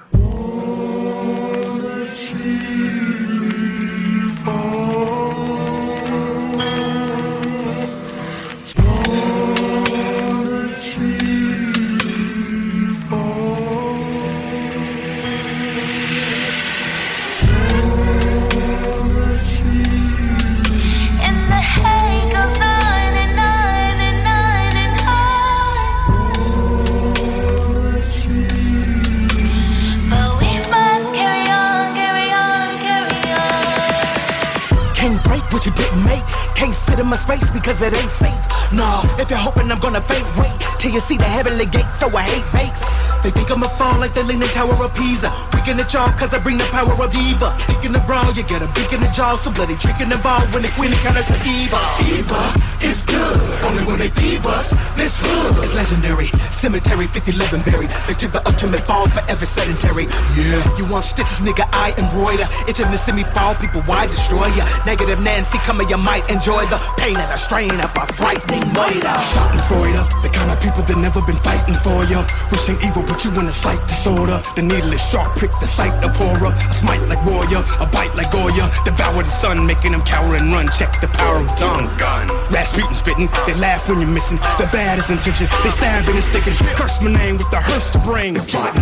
in my space because it ain't safe. Nah, if you're hoping I'm gonna fade, wait till you see the heavenly gate. So I hate fakes. They think I'ma fall like the leaning tower of Pisa. Weaken at y'all cause I bring the power of diva. Dick in the brawl, you get a beak in the jaw. So bloody drinking involved when the queen encounters a diva. Diva is good, only when they thieve us. This hood is legendary. Cemetery 5011 buried. They took the ultimate fall forever sedentary. Yeah, you want stitches, nigga, I embroider. Itching to see me fall, people, why destroy ya? Negative Nancy come coming, you might enjoy the pain and the strain of a frightening murder. Shouting ya, the kind of people that never been fighting for ya. Wishing evil put you in a slight disorder. The needle is sharp, prick the sight of horror. A smite like warrior, a bite like Goya. Devour the sun, making them cower and run. Check the power of tongue. Gun. Rasputin spitting, they laugh when you're missing. The bad is intention, they stabbing and sticking. Curse my name with the hearse to brain.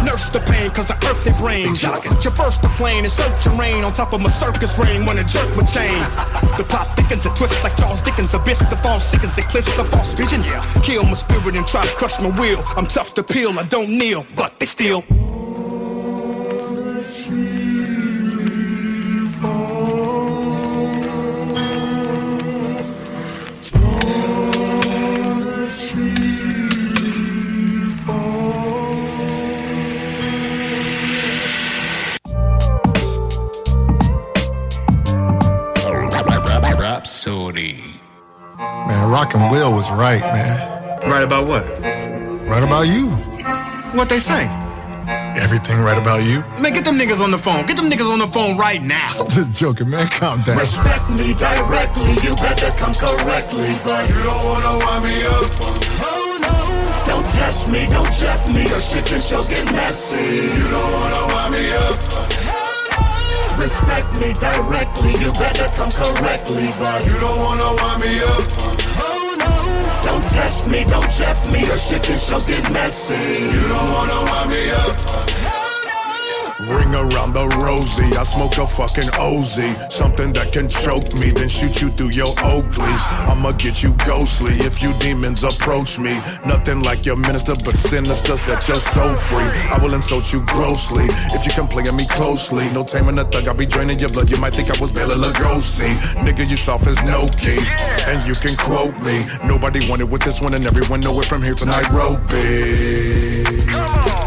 Nurse the pain, cause I earth their brain. Traverse the plane and search terrain on top of my circus rain when a jerk my chain. The plot thickens, and twists like Charles Dickens. Abyss, the false sickens, eclipse of false visions. Kill my spirit and try to crush my will. I'm tough to peel, I don't kneel, but they still. Rapsodie. Man, Rockin' Will was right, man. Right about what? Right about you. What they say? Everything right about you. Man, get them niggas on the phone. Get them niggas on the phone right now. I'm just joking, man. Calm down. Respect me directly, you better come correctly, but you don't wanna wind me up. Oh no. Don't test me, don't jeff me, or shit can sure get messy. You don't wanna wind me up. Respect me directly, you better come correctly, but you don't wanna wind me up. Don't test me, don't jeff me, or shit can sure get messy. You don't wanna wind me up. Ring around the rosy, I smoke a fucking OZ. Something that can choke me, then shoot you through your Oakleys. I'ma get you ghostly if you demons approach me. Nothing like your minister, but sinister, set your soul free. I will insult you grossly if you come playing me closely. No taming a thug, I'll be draining your blood. You might think I was Bela Lugosi. Nigga, you soft as no key, and you can quote me. Nobody wanted with this one, and everyone know it from here to Nairobi.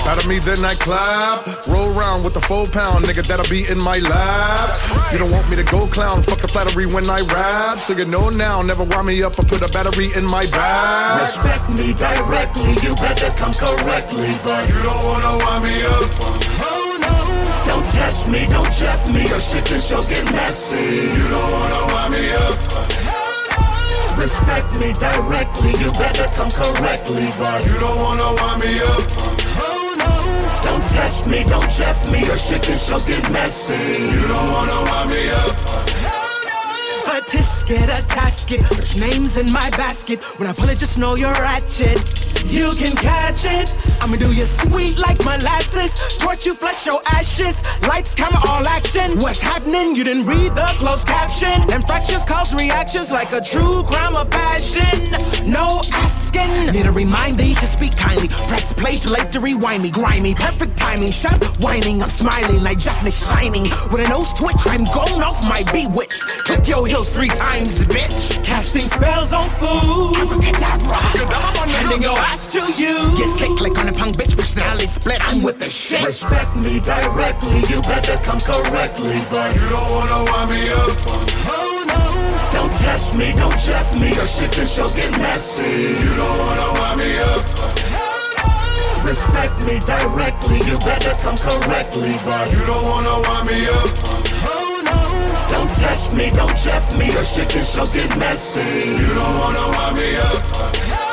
Out of me, then I clap. Roll around with the full pound, nigga, that'll be in my lap. You don't want me to go clown, fuck the flattery when I rap. So you know now, never wind me up or put a battery in my bag. Respect me directly, you better come correctly, but you don't wanna wind me up. Oh no. Don't test me, don't jeff me, or shit can sure get messy. You don't wanna wind me up. Respect me directly, you better come correctly, but you don't wanna wind me up. Oh, Don't test me, don't jeff me, or shit can sure get messy. You don't wanna wind me up. A tisket, a tasket, which names in my basket. When I pull it, just know you're ratchet. You can catch it. I'ma do you sweet like molasses. Torch you, flush your ashes. Lights, camera, all action. What's happening? You didn't read the closed caption. Infractions cause reactions like a true crime of passion. No asking. Need a reminder to speak kindly. Press play too late to rewind me. Grimy, perfect timing. Shut up, whining. I'm smiling like Jackness shining. With a nose twitch, I'm going off my bewitch. Click your heels three times, bitch. Casting spells on food. Abracadabra. Handing your ass to you. Get sick, click on a punk bitch. Personality split. I'm with the shit. Respect me directly, you better come correctly, but you don't wanna wind me up. Don't test me, don't jeff me, or shit can sure get messy. You don't wanna wind me up. Respect me directly, you better come correctly, but you don't wanna wind me up. Don't test me, don't jeff me, or shit can sure get messy. You don't wanna wind me up.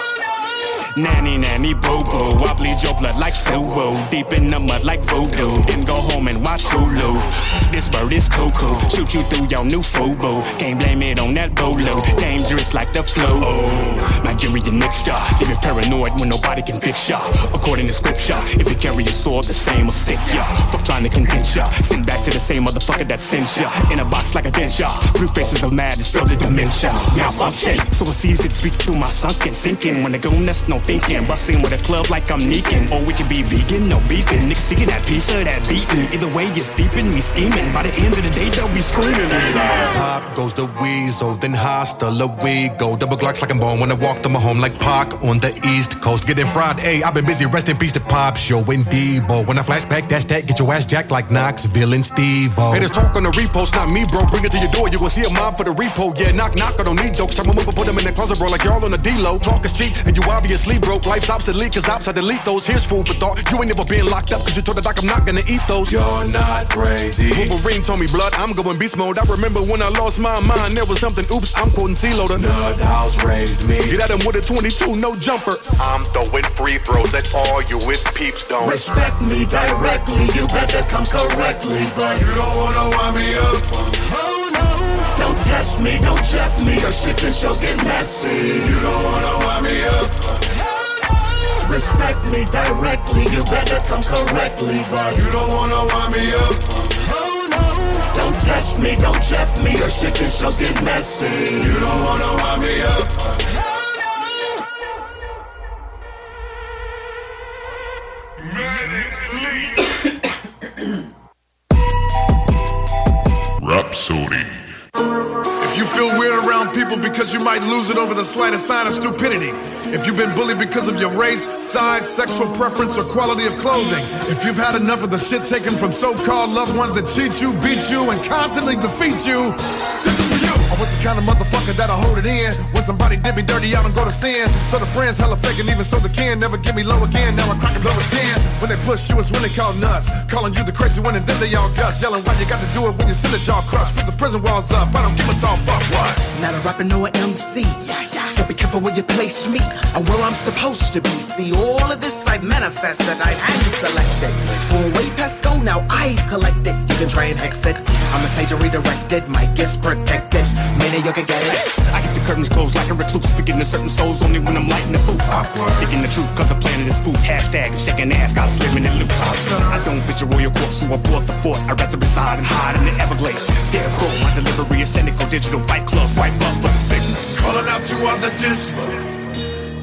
Nanny, nanny, boo boo. I bleed your blood like Suwu. Deep in the mud like voodoo. Then go home and watch Hulu. This bird is cuckoo. Shoot you through your new FUBU. Can't blame it on that bolo. Dangerous like the flu. Oh, Nigerian mixture. You paranoid when nobody can fix ya. According to scripture, if you carry a sword, the same will stick ya. Fuck trying to convince ya. Send back to the same motherfucker that sent ya. In a box like a denture. Blue faces of madness, feel the dementia. Now I'm chased, so it's easy to speak through my sunken sinking. When the goon that's no thinking. Busting with a club like I'm Neeking. Or we could be vegan, no beefing. Niggas seeking that pizza, that beating. Either way, you're steeping, we scheming. By the end of the day, they'll be screaming. Pop goes the weasel, then hasta la we go. Double Glocks like I'm born when I walk through my home like Pac on the East Coast. Getting fried, hey, I've been busy. Rest in peace to Pop Show and Debo. When I flashback, that's that. Get your ass jacked like Knoxville and Steve-O. Haters talk on the repost, not me, bro. Bring it to your door. You will see a mob for the repo. Yeah, knock, knock. I don't need jokes. Chop 'em up and put them in the closet, bro. Like y'all on the D-Lo. Talk is cheap, and you obviously broke. Life's obsolete, cause ops I delete those. Here's food for thought. You ain't never been locked up, cause you told the doc I'm not gonna eat those. You're not crazy. Wolverine told me blood, I'm going beast mode. I remember when I lost my mind, there was something, oops, I'm quoting C-Loader. Nut house raised me. Get at him with a 22, no jumper. I'm throwing free throws at all you with peeps don't. Respect me directly, you better come correctly, but you don't wanna wind me up. Oh no! Don't test me, don't chef me, or shit can sure get messy. You don't wanna wind me up. Respect me directly, you better come correctly, but you don't wanna wind me up. Oh no! Don't test me, don't chef me, or shit can sure get messy. You don't wanna wind me up. Rapsodie. If you feel weird around people because you might lose it over the slightest sign of stupidity. If you've been bullied because of your race, size, sexual preference, or quality of clothing. If you've had enough of the shit taken from so-called loved ones that cheat you, beat you, and constantly defeat you. Was the kind of motherfucker that'll hold it in. When somebody did me dirty, I don't go to sin. So the friends hella fake and even so they can never get me low again. Now I crack a blow a 10. When they push you, it's when they call nuts. Calling you the crazy one and then they all guts. Yelling why you got to do it when you see the jaw crushed. Put the prison walls up. I don't give a tall fuck what. Not a rapper nor an MC. So be careful where you place me and where I'm supposed to be. See, all of this I've manifested, I hand selected. Way past go, now I've collected. You can try and hex it. I'm a sage redirected, my gifts protected. Many you can get it. I keep the curtains closed like a recluse, speaking to certain souls only when I'm lighting the booth. Awkward. Speaking the truth, cause the planet is food. Hashtag shaking ass, got slimming and loop. I don't picture royal court, so I bought the fort. I'd rather reside and hide in the Everglades. Scarecrow, my delivery is cynical, digital fight club, swipe up for the signal. Calling out to all the dismal.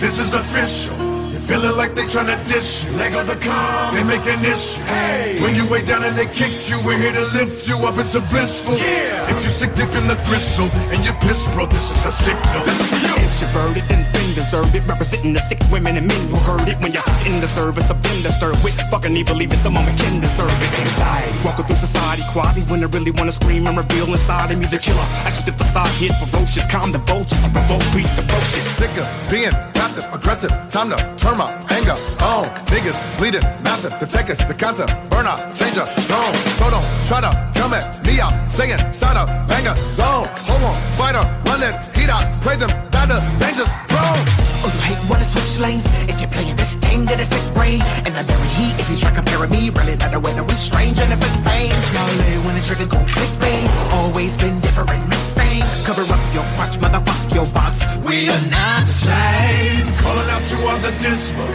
This is official. You feeling like they tryna dish you. Lego the calm, they make an issue. Hey, when you way down and they kick you, we're here to lift you up into blissful. Yeah. If you sick deep in the gristle and you piss, bro, this is the signal. This is for you. Introverted and been deserved it, representing the sick women and men who heard it. When you're in the service of been disturbed with fucking evil, even someone can deserve it. Anxiety, walking through society quietly when I really wanna scream and reveal inside of me the killer. I keep the facade hid, ferocious, calm the vultures, I provoke beast approaches. Sick of being passive, aggressive, time to turn my anger on. Niggas bleeding, massive, the take us, the counter, burn out, change a tone. So don't try to come at me out, stay inside a banger zone. Hold on, fighter, run that heat out, pray them down to danger's prone. Oh, you hate wanna switch lanes if you're playing this game, get a sick brain. And I bury heat if you try comparing me, really the weather we strange and if it's pain. Y'all lay when the trigger go click bang. Always been different, miss fame. Cover up your crotch, motherfuck your box. We are not the same. Calling out to all the dismal.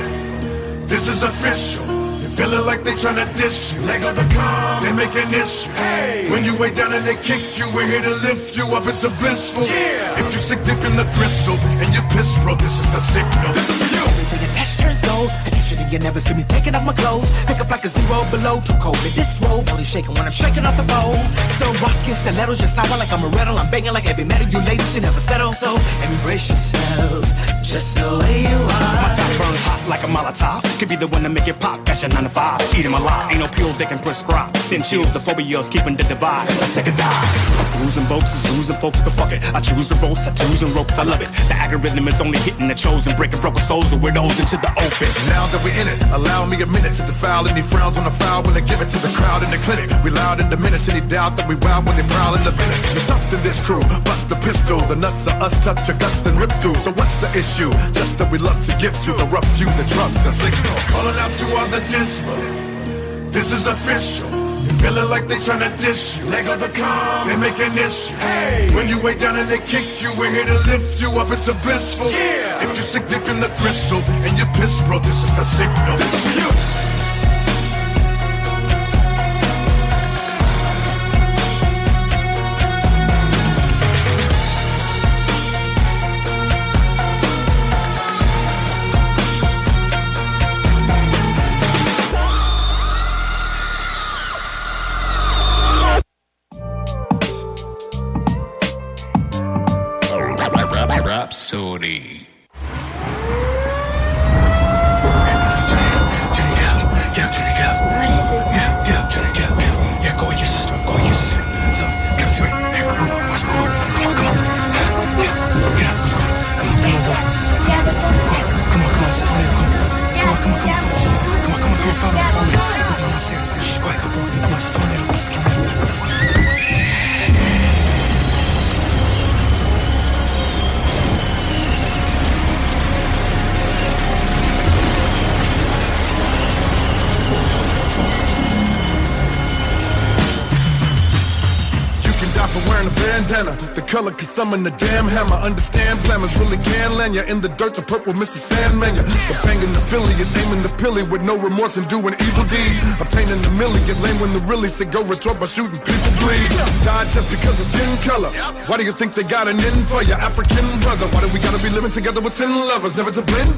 This is official. You feeling like they tryna dish you. Lego the calm, they make an issue. Hey, when you way down and they kick you, we're here to lift you up It's a blissful. Yeah. If you sick deep in the crystal and you piss, bro, this is the signal. This is for you. Everything your test turns gold. Addiction, you never see me taking off my clothes. Pick up like a zero below, too cold. In this robe, only shaking when I'm shaking off the bowl. Still rocking stilettos, just sour like I'm a riddle. I'm banging like heavy metal. You ladies should never settle. So embrace yourself, just the way you My are. Top burns hot like a Molotov. Could be the one to make it pop. Got your 9 to 5. Eating my lot. Ain't no pills they can prescribe. Send chills, the phobias keeping the divide. Let's take a dive. Us losing folks is losing folks, but fuck it. I choose the roast, I choose the ropes, I love it. The algorithm is only hitting the chosen, breaking broken souls and widows into the open. Now that we're in it, allow me a minute to defile any frowns on the foul when they give it to the crowd in the clinic. We loud and diminish any doubt that we wild when they prowl in the business. There's tough in this crew, bust the pistol. The nuts of us, touch your guts, then rip through. So what's the issue? Just that we love to give to the rough few that trust the signal. Calling out to all the dismal. This is official. You feeling like they tryna dish you. Lego the calm, they make an issue. Hey, when you way down and they kick you, we're here to lift you up into blissful. Yeah. If you sick deep in the gristle and you piss, bro, this is the signal. This is you. Rapsodie. The color can summon the damn hammer. Understand blammers really can land ya in the dirt. The purple Mr. Sandman ya. The banging the Philly is aiming the pilly with no remorse and doing evil deeds. Obtaining the millie, get lame when the really say go retort by shooting people bleed. Die just because of skin color. Why do you think they got an in for your African brother? Why do we gotta be living together with sin lovers? Never to blend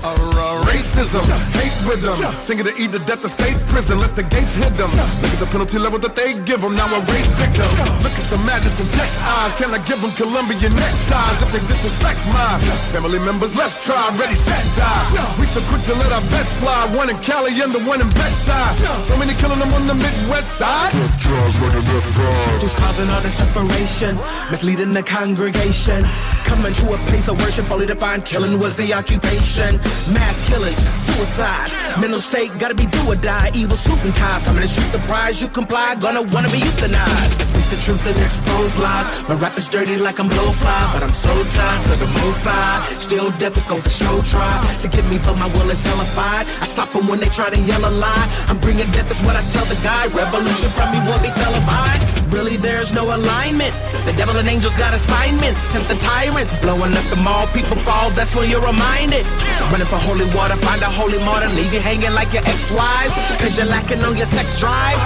racism, hate them. Singing to eat to death of state prison. Let the gates hit them. Look at the penalty level that they give them. Now a rape victim. Look at the madness in text eyes. I give them Colombian neckties if they disrespect my family members? Let's try. Ready, set, die. We so quick to let our bets fly. One in Cali and the one in Bed-Stuy. So many killing them on the Midwest side. Who's causing all the separation, misleading the congregation. Coming to a place of worship only to find killing was the occupation. Mass killings, suicide, mental state gotta be do or die. Evil suit and ties coming to shoot surprise. You comply, gonna wanna be euthanized. The truth and expose lies. My rap is dirty like I'm blowfly, but I'm so tied to the mo-fi. Still death is going for show try to get me, but my will is hellified. I stop them when they try to yell a lie. I'm bringing death, is what I tell the guy. Revolution from me will be televised. Really, there's no alignment. The devil and angels got assignments. Sent the tyrants, blowing up the mall. People fall, that's when you're reminded. Running for holy water, find a holy martyr. Leave you hanging like your ex-wives. Cause you're lacking on your sex drive.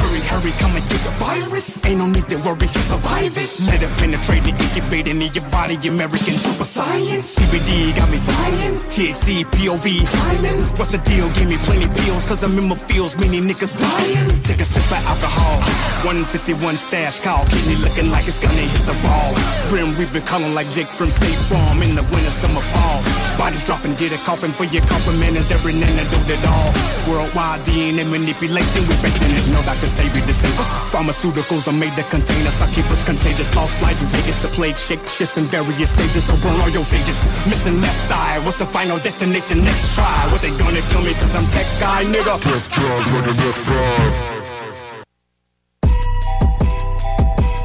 Hurry, hurry, come and get the virus. Ain't no need to worry, you survive it. Let it penetrate and incubate in your body. American super science. CBD got me flying. THC, POV, climbing. What's the deal? Give me plenty pills, cause I'm in my feels. Many niggas lying. Take a sip of alcohol. 151 stash call. Kidney looking like it's gonna hit the ball. Grim Reaper calling like Jake from State Farm in the winter, summer, fall. Bodies dropping, get a coffin for your compliment. Is every nana do it all. Worldwide DNA manipulation, we facing it. No doctor say we us. Pharmaceuticals are made to contain us. I keep us contagious. False light in Vegas, the plague shake shifts in various stages. So burn all your sages. Missing left eye. What's the final destination? Next try. What they gonna kill me? Cause I'm tech guy, nigga. Death drives like a death drive.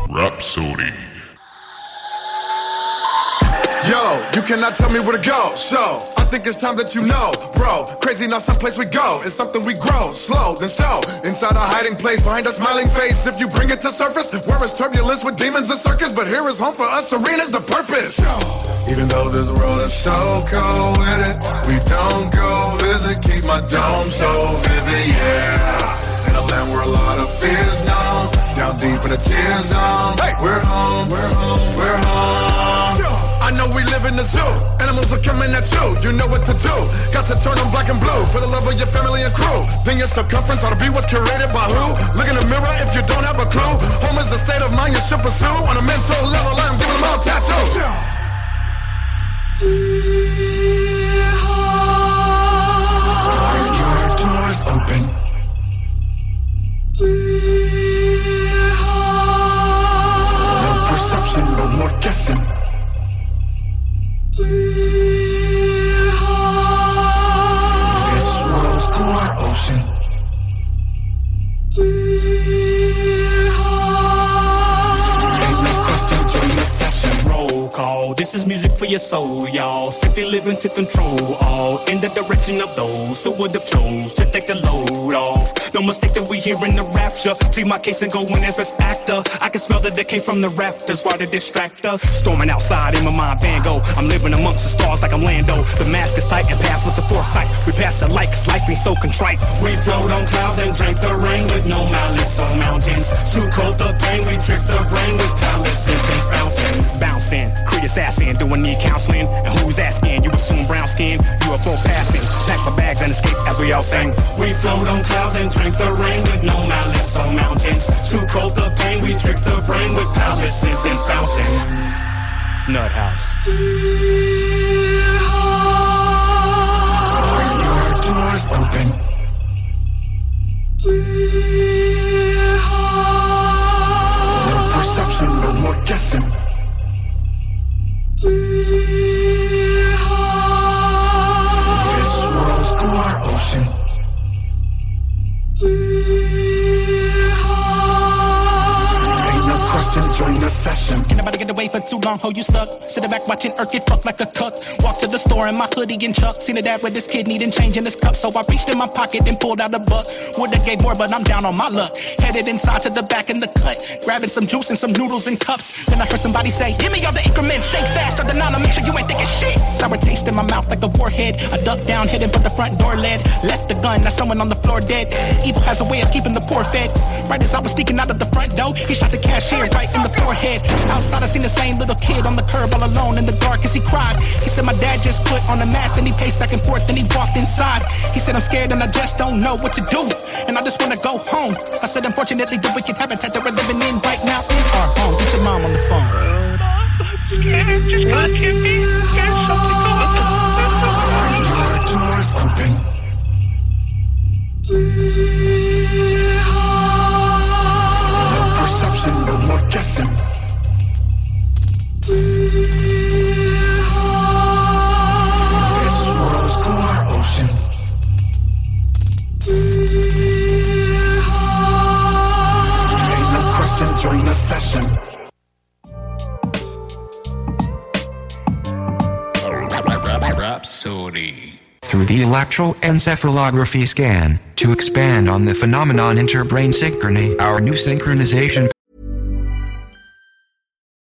Rapsodie. Yo, you cannot tell me where to go. So, I think it's time that you know, bro. Crazy, not someplace we go. It's something we grow, slow, then so. Inside a hiding place, behind a smiling face. If you bring it to surface, where is turbulence with demons and circus? But here is home for us, arena's the purpose. Even though this world is so cold with it, we don't go visit. Keep my dome so vivid, yeah. In a land where a lot of fears known, down deep in the tear zone. We're home, we're home, we're home. I know we live in the zoo. Animals are coming at you. You know what to do. Got to turn them black and blue for the love of your family and crew. Then your circumference ought to be what's curated by who? Look in the mirror if you don't have a clue. Home is the state of mind you should pursue. On a mental level, I'm giving them all tattoos. Are Your doors open. No perception, no more guessing. Call. This is music for your soul, y'all. Simply living to control all in the direction of those who would have chose to take the load off. No mistake that we here in the rapture. Plead my case and go in as best actor. I can smell the decay from the rafters. Why to distract us? Storming outside in my mind, Van Gogh. I'm living amongst the stars like I'm Lando. The mask is tight and pass with the foresight. We pass the light, cause life be so contrite. We float on clouds and drink the rain with no malice on mountains. Too cold the pain, we trick the brain with palaces and fountains. Bouncing, creed assassin, doing need counseling. And who's asking? You assume brown skin, UFO passing. Pack my bags and escape as we all sing. We float on clouds and drink the rain with no malice on mountains. Too cold the pain, we trick the brain with palaces and fountains. Nut House. Your doors open. No perception, no more guessing. This world's our ocean. Question, join the session. Can nobody get away for too long? Ho, you stuck. Sitting back watching Earth get fucked like a cuck. Walk to the store in my hoodie and chuck. Seen a dad with his kid needing change in his cup. So I reached in my pocket and pulled out a buck. Would've gave more, but I'm down on my luck. Headed inside to the back in the cut. Grabbing some juice and some noodles and cups. Then I heard somebody say, Give me all the increments. Stay faster than I'll make sure you ain't thinking shit. Sour taste in my mouth like a warhead. I ducked down, hidden but the front door led. Left the gun, now someone on the floor dead. Evil has a way of keeping the poor fed. Right as I was sneaking out of the front door, he shot the cashier right in the forehead. Outside, I seen the same little kid on the curb all alone in the dark as he cried. He said, My dad just put on a mask and he paced back and forth and he walked inside. He said, I'm scared and I just don't know what to do. And I just wanna go home. I said, Unfortunately, the wicked habitat that we're living in right now is our home. Get your mom on the phone. Your doors open. Electroencephalography scan to expand on the phenomenon interbrain synchrony. Our new synchronization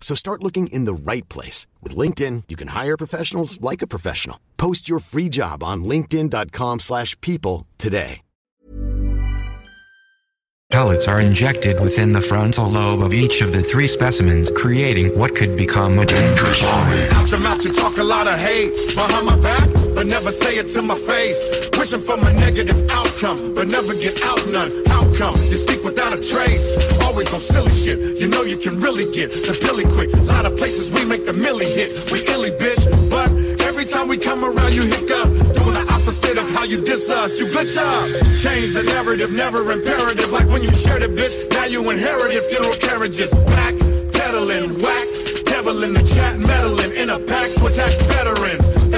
So start looking in the right place. With LinkedIn, you can hire professionals like a professional. Post your free job on linkedin.com slash people today. pellets are injected within the frontal lobe of each of the three specimens, creating what could become a dangerous army. Out your mouth, you talk a lot of hate behind my back, but never say it to my face. Wishing for my negative outcome, but never get out none. How come you speak without a trace? Always on silly shit. You know you can really get the billy quick. A lot of places we make the milli hit. We illy bitch, but every time we come around, you hiccup. Doing the opposite of how you diss us. You glitch up. Change the narrative, never imperative. Like when you shared it, bitch. Now you inherited funeral carriages. Back, pedaling, whack. Devil in the chat, meddling in a pack to attack veterans.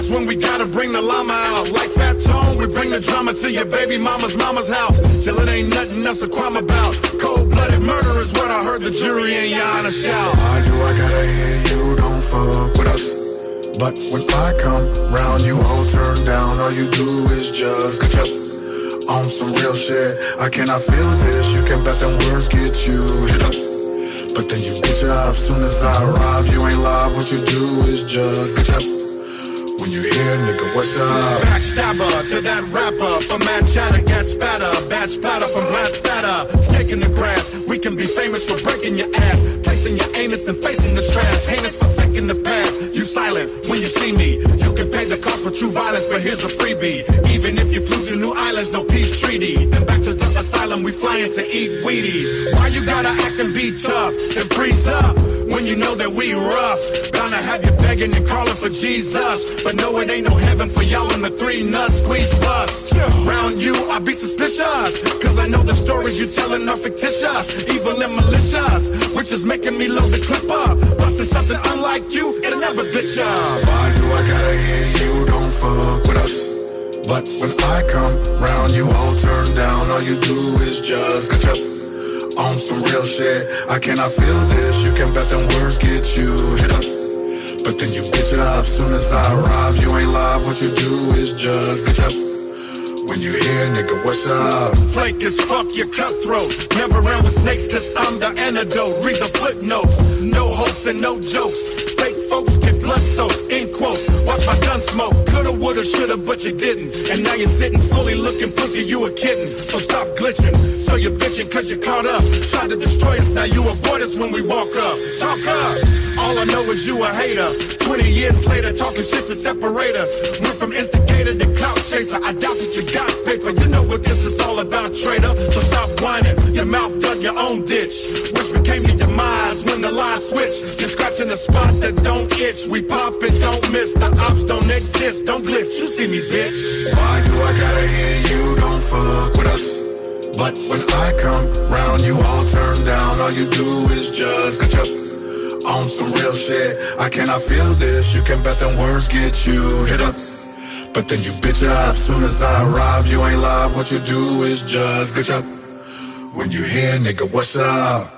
When we gotta bring the llama out. Like Fat Tone, we bring the drama to your baby mama's mama's house. Till it ain't nothing else to crime about. Cold blooded murder is what I heard the jury and honor shout. Why do I gotta hear you don't fuck with us? But when I come round, you all turn down. All you do is just catch up on some real shit. I cannot feel this. You can bet them words get you hit up. But then you get up soon as I arrive. You ain't live. What you do is just catch up. When you hear nigga, what's up? Backstabber to that rapper from mad chatter, get spatter, bad splatter from black chatter. Snake in the grass, we can be famous for breaking your ass, placing your anus and facing the trash. Heinous for faking the path. You silent when you see me. You can pay the cost for true violence, but here's a freebie. Even if you flew to New Islands, no peace treaty. Then back to the asylum, we flying to eat Wheaties. Why you gotta act and be tough and freeze up when you know that we rough? Gonna have you begging and calling for Jesus. But no, it ain't no heaven for y'all in the three nuts squeeze bus. Round you, I be suspicious. Cause I know the stories you telling are fictitious. Evil and malicious. Which is making me load the clip up. Busting something unlike you, it'll never glitch up. Why do I gotta hear you don't fuck with us? But when I come round, you all turn down. All you do is just catch up on some real shit. I cannot feel this. You can bet them words get you hit up. But then you get up soon as I arrive. You ain't live. What you do is just catch up. When you hear, nigga, what's up? Flake as fuck, your cutthroat. Never around with snakes, cause I'm the antidote. Read the footnotes. No hopes and no jokes. Fake folks get blood soaked. In quotes. Watch my gun smoke. Coulda, woulda, shoulda, but you didn't. And now you're sitting fully looking pussy, you a kitten. So stop glitching. So you're bitching cause you're caught up. Tried to destroy us, now you avoid us when we walk up. Talk up. All I know is you a hater. 20 years later, talking shit to separate us. Went from clout chaser. I doubt that you got paper. You know what this is all about, traitor. So stop whining. Your mouth dug your own ditch. Which became your demise when the line switched. You're scratching the spot that don't itch. We pop and don't miss. The ops don't exist. Don't glitch. You see me, bitch. Why do I gotta hear you don't fuck with us? But when I come round, you all turn down. All you do is just catch up on some real shit. I cannot feel this. You can bet them words get you hit up. But then you bitch up soon as I arrive. You ain't live. What you do is just catch up. When you hear, nigga, what's up?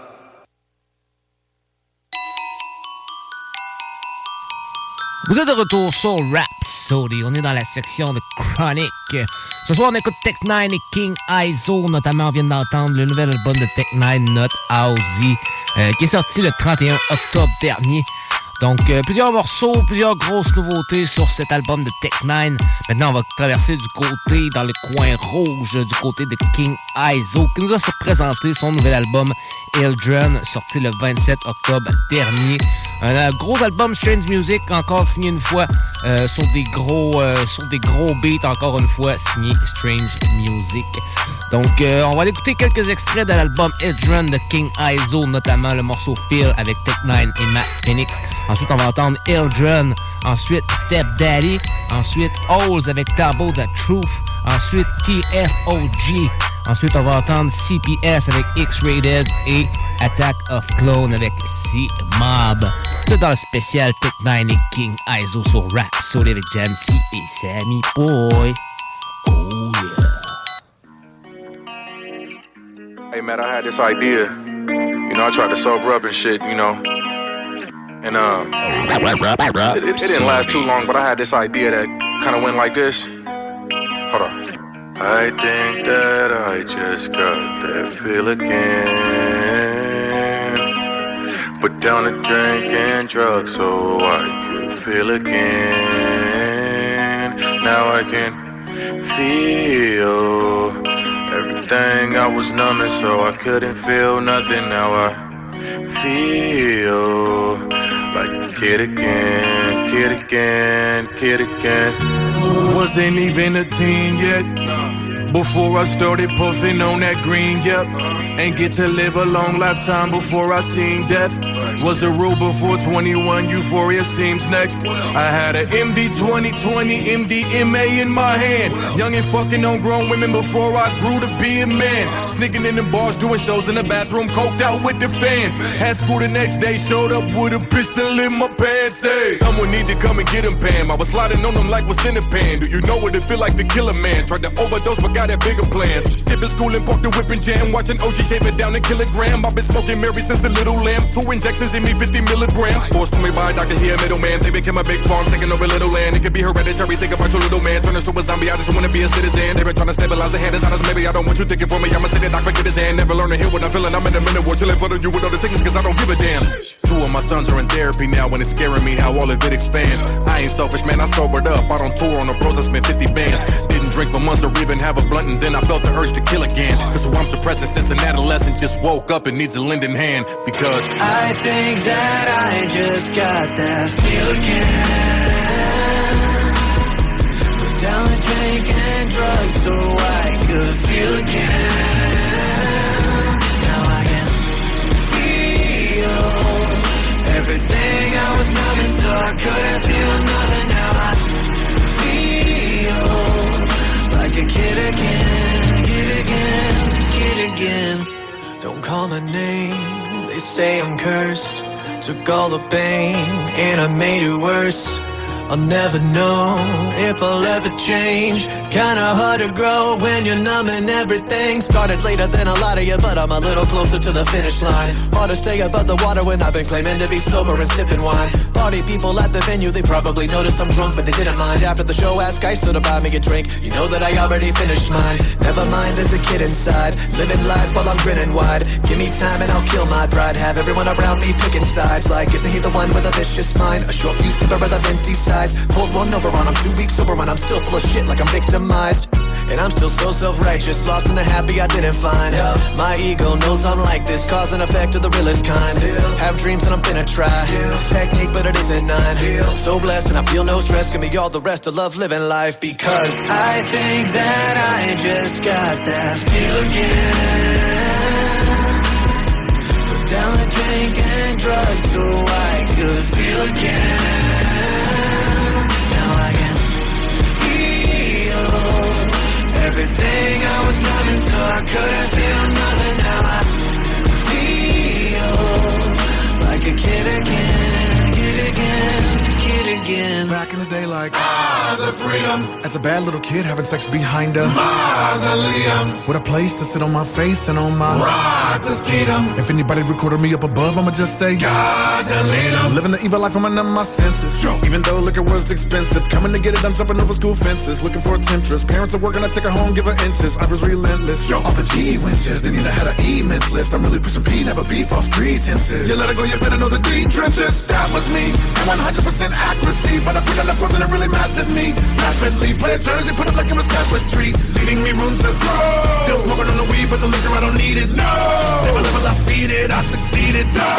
Vous êtes de retour sur Rhapsody. On est dans la section de Chronic. Ce soir, on écoute Tech 9 et King Iso. Notamment, on vient d'entendre le nouvel album de Tech 9, Not Housey, euh, qui est sorti le 31 octobre dernier. Donc, euh, plusieurs morceaux, plusieurs grosses nouveautés sur cet album de Tech 9. Maintenant, on va traverser du côté, dans le coin rouge, du côté de King Iso, qui nous a présenté son nouvel album, Eldren, sorti le 27 octobre dernier. Un gros album Strange Music, encore signé une fois euh, sur des gros euh, gros beats, encore une fois signé Strange Music. Donc, on va aller écouter quelques extraits de l'album Eldren de King Iso, notamment le morceau Feel avec Tech 9 et Matt Phoenix. Ensuite, on va entendre Eldren. Ensuite, Step Daddy. Ensuite, Holes avec Tabo The Truth. Ensuite, TFOG. Ensuite, on va entendre CPS avec X-Rated et Attack of Clone avec C-Mob. C'est dans le spécial Tech 9 et King ISO sur Rap Soul avec Jamsey et Sammy Boy. Oh yeah. Hey man, I had this idea. You know, I tried to sober up and shit, you know. And uh, it, it, it didn't last too long, but I had this idea that kind of went like this. Hold on. I think that I just got that feel again. Put down the drink and drugs so I could feel again. Now I can feel everything I was numbing so I couldn't feel nothing. Now I feel like a kid again, kid again, kid again. Wasn't even a teen yet. Before I started puffing on that green, yep. And get to live a long lifetime before I seen death. Was a rule before 21, euphoria seems next. I had a MD 2020, MDMA in my hand. Young and fucking on grown women before I grew to be a man. Sneaking in the bars, doing shows in the bathroom, coked out with the fans. Had school the next day, showed up with a pistol in my pants. Hey, someone need to come and get him, Pam. I was sliding on them like what's in the pan. Do you know what it feel like to kill a man? Tried to overdose, but got that bigger plans. Skipping school and parked the whip and jam. Watching OG shape it down a kilogram. I've been smoking Mary since a little lamb. Two injections in me, 50 milligrams. Forced to me by a doctor here, middleman. They became a big farm, taking over little land. It could be hereditary. Think about your little man. Turn into a zombie. I just wanna be a citizen. They been trying to stabilize the hand designers. Maybe I don't want you thinking for me. I'ma say that I forget his hand. Never learn to heal what I'm feeling. I'm in a minute war. Chilling for you with all the sickness, cause I don't give a damn. Two of my sons are in therapy now, and it's scaring me how all of it expands. I ain't selfish, man. I sobered up. I don't tour on the bros. I spent 50 bands. Didn't drink for months or even have a blunt, and then I felt the urge to kill again. Cause who I'm suppressing since an adolescent just woke up and needs a lending hand. Because I think that I just got that feel again. Down the drink call my name, they say I'm cursed. Took all the pain and I made it worse. I'll never know if I'll ever change. Kinda hard to grow when you're numbing everything. Started later than a lot of you, but I'm a little closer to the finish line. Hard to stay above the water when I've been claiming to be sober and sipping wine. Party people at the venue, they probably noticed I'm drunk, but they didn't mind. After the show, ask guys to buy me a drink. You know that I already finished mine. Never mind, there's a kid inside, living lies while I'm grinning wide. Give me time and I'll kill my pride. Have everyone around me picking sides. Like, isn't he the one with a vicious mind? A short fuse temper with a venti size. Pulled one over on him two weeks sober when I'm still full of shit like I'm And I'm still so self-righteous, lost in the happy I didn't find. My ego knows I'm like this, cause and effect of the realest kind. Have dreams and I'm finna try. Technique, but it isn't none. So blessed and I feel no stress. Give me all the rest of love living life because I think that I just got that feel again. Put down the drink and drugs so I could feel again. Everything I was loving so I couldn't feel nothing. Now I feel like a kid again, again. Back in the day, like, ah, the freedom. As a bad little kid, having sex behind a mausoleum. With a place to sit on my face and on my as freedom. If anybody recorded me up above, I'ma just say, God, delete 'em. Living the evil life, I'm under my senses. Even though liquor was expensive, coming to get it, I'm jumping over school fences. Looking for a temptress. Parents are working, I take her home, give her inches. I was relentless. Yo, all the G winches, they need know how to E-men's list. I'm really pushing P, never B, false pretenses. You let it go, you better know the D trenches. That was me, 100% accuracy. But I put up, wasn't it really mastered me? Rapidly play a jersey, put it like it was tapestry. Leaving me room to grow. Still smoking on the weed, but the liquor, I don't need it, no. Never level up, beat it, I succeeded, no.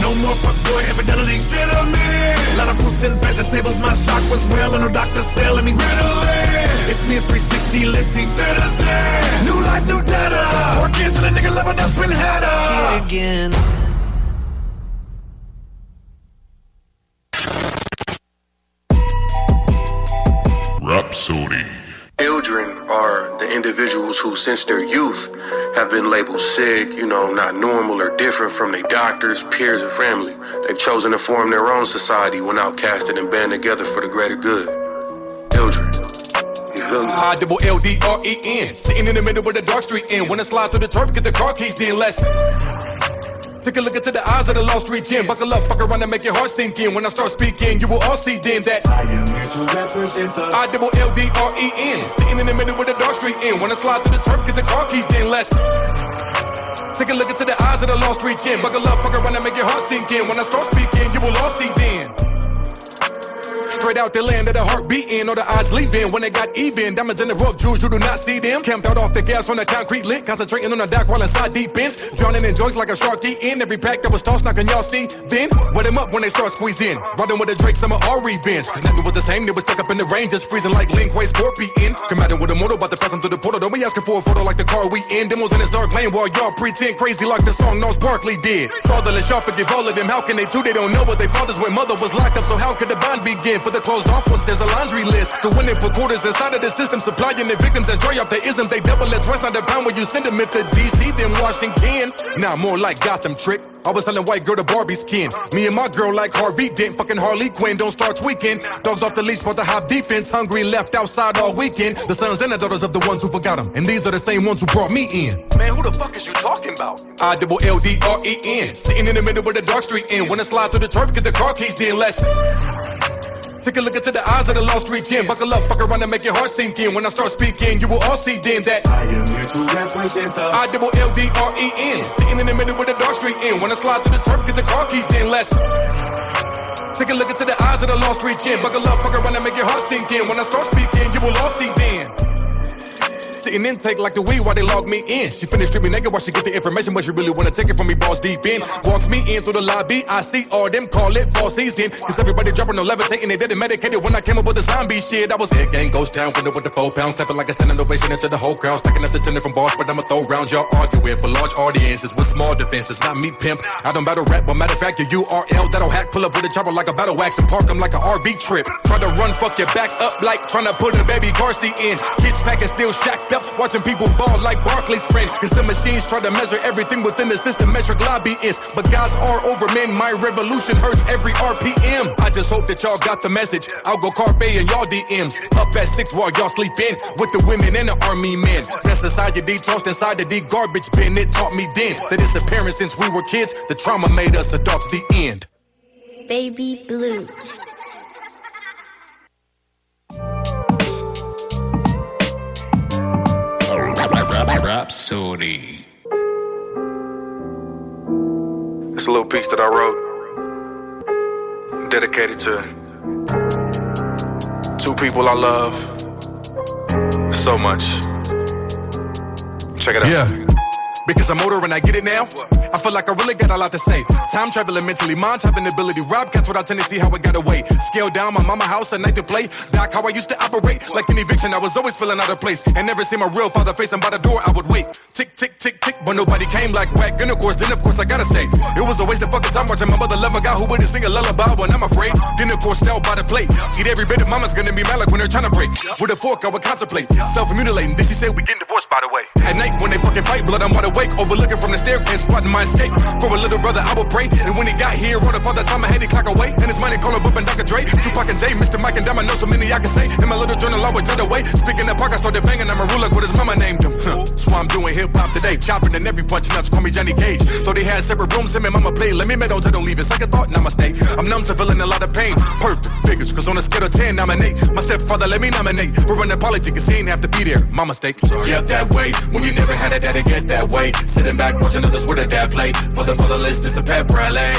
No more fuckboy infidelity, shit on me. Lot of fruits and vegetables, my shock was real, and no doctor selling me Ritalin. It's me a 360 lifty citizen. New life, new data. Work into the nigga leveled up and had. Kid again. Rapsodie. Children are the individuals who, since their youth, have been labeled sick, you know, not normal or different from their doctors, peers, and family. They've chosen to form their own society when outcasted and band together for the greater good. Children. You feel me? I double L D R E N. Sitting in the middle where the dark street end. When I slide through the turf, get the car keys, then lesson. Take a look into the eyes of the lost street gym. Buckle up, fuck around and make your heart sink in. When I start speaking, you will all see then that I am here to represent the I double L D R E N. Sitting in the middle with the dark street end. When I slide through the turf, get the car keys, then lesson. Take a look into the eyes of the lost street gym. Buckle up, fuck around and make your heart sink in. When I start speaking, you will all see then. Straight out the land of the heart beating, or the odds leaving when they got even. Diamonds in the rough, jewels, you do not see them. Camped out off the gas on the concrete lit, concentrating on the dock while inside deep ends. Drowning in joints like a shark eating. Every pack that was tossed, can y'all see? Then, wet them up when they start squeezing. Riding with the Drake, summer all revenge. Cause nothing was the same, they was stuck up in the rain, just freezing like Linkway Scorpion. Come at it with a motor, about to pass them through the portal. Don't be asking for a photo like the car we in. Demos in this dark lane while y'all pretend crazy like the song Gnarls Barkley did. Fatherless, y'all forgive all of them. How can they too? They don't know what they fathers when mother was locked up. So how could the bond begin? For the closed off ones, there's a laundry list. So when they put quarters inside of the system, supplying the victims that joy off the ism, they double it twice, not the pound when you send them into DC, then Washington. Now more like Gotham trick. I was selling white girl to Barbie skin. Me and my girl like Harvey Dent, fucking Harley Quinn. Don't start tweaking. Dogs off the leash for the hot defense. Hungry left outside all weekend. The sons and the daughters of the ones who forgot them, and these are the same ones who brought me in. Man, who the fuck is you talking about? I double L D R E N. Sitting in the middle where the dark street end. When I slide through the turf, get the car keys, then lesson. Take a look into the eyes of the lost street gym. Buckle up, fuck around and make your heart sink in. When I start speaking, you will all see then that I am here to represent the I double L D R E N. Sitting in the middle with the dark street end. When I slide through the turf, get the car keys, then lesson. Take a look into the eyes of the lost street gym. Buckle up, fuck around and make your heart sink in. When I start speaking, you will all see then. Sitting intake like the weed while they log me in. She finished stripping naked while she get the information, but she really wanna take it from me, boss deep in. Walks me in through the lobby, I see all them call it fall season. Cause everybody dropping no levitating, they didn't medicated when I came up with the zombie shit. I was hit gang ghost town, window with the four pound, clapping like a standing ovation into the whole crowd, stacking up the tender from bars, but I'ma throw rounds, y'all arguing for large audiences with small defenses, not me pimp. I don't battle rap, but matter of fact, your URL that'll hack, pull up with a chopper like a battle wax and park them like a RV trip. Try to run, fuck your back up like trying to put a baby car seat in. Kids packing still shacked up. Yup, watching people ball like Barclays friend. Cause the machines try to measure everything within the system, metric lobbyists. But guys are over men, my revolution hurts every RPM. I just hope that y'all got the message. I'll go carpe and y'all DMs. Up at six while y'all sleep in with the women and the army men. That's society tossed inside the D garbage bin. It taught me then that it's apparent since we were kids, the trauma made us adults. The end. Baby Blues. Rapsodie. It's a little piece that I wrote, dedicated to two people I love so much. Check it out. Yeah. Because I'm older and I get it now. I feel like I really got a lot to say. Time traveling mentally, minds have an ability. Rob cats without tendency, how I got away. Scale down my mama house at night to play. Doc, how I used to operate. Like an eviction, I was always feeling out of place. And never see my real father facing by the door, I would wait. Tick, tick, tick, tick. But nobody came like whack. And of course, then of course, I gotta say. It was a waste of fucking time watching my mother love a guy who wouldn't sing a lullaby when I'm afraid. Then of course, style by the plate. Eat every bit of mama's gonna be mad like when they're trying to break. With a fork, I would contemplate. Self mutilating. Then she said, We getting divorced, by the way. At night, when they fucking fight, blood, I'm wide awake. Overlooking from the staircase, spotting my escape. For a little brother, I would pray. And when he got here, wrote up all the time I had to clock away. And his money call up and Dr. Dre. Tupac and Jay, Mr. Mike and Dama know so many I can say. In my little journal, I would jot away. Speaking of Park, I started banging. I'm a ruler, what his mama named him. Huh. So I'm doing hip hop today. Chopping and every punch nuts, call me Johnny Cage. So they had separate rooms, him and mama play. Let me meadows, I don't leave it. Second thought, namaste. I'm numb to feeling a lot of pain. Perfect figures, cause on a scale of 10, nominate. My stepfather let me nominate. For running politics, he ain't have to be there. My mistake. Yep, that way. When you never had a dad to get that way. Sitting back, watching others with a dad play. For the fatherless, this a pep rally.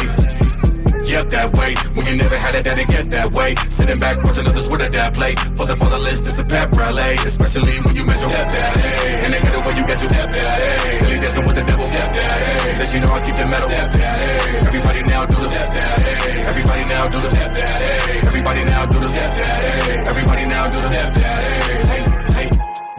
Yep, that way. When you never had a daddy get that way. Sitting back, watching others with a dad play. For the fatherless, this a pep rally. Especially when you measure step daddy. And they get way you get you step daddy. Really dancing with the devil step daddy. Says you know I keep the metal step daddy. Everybody now do the step daddy. Everybody now do the step daddy. Everybody now do the step daddy. Everybody now do the step daddy.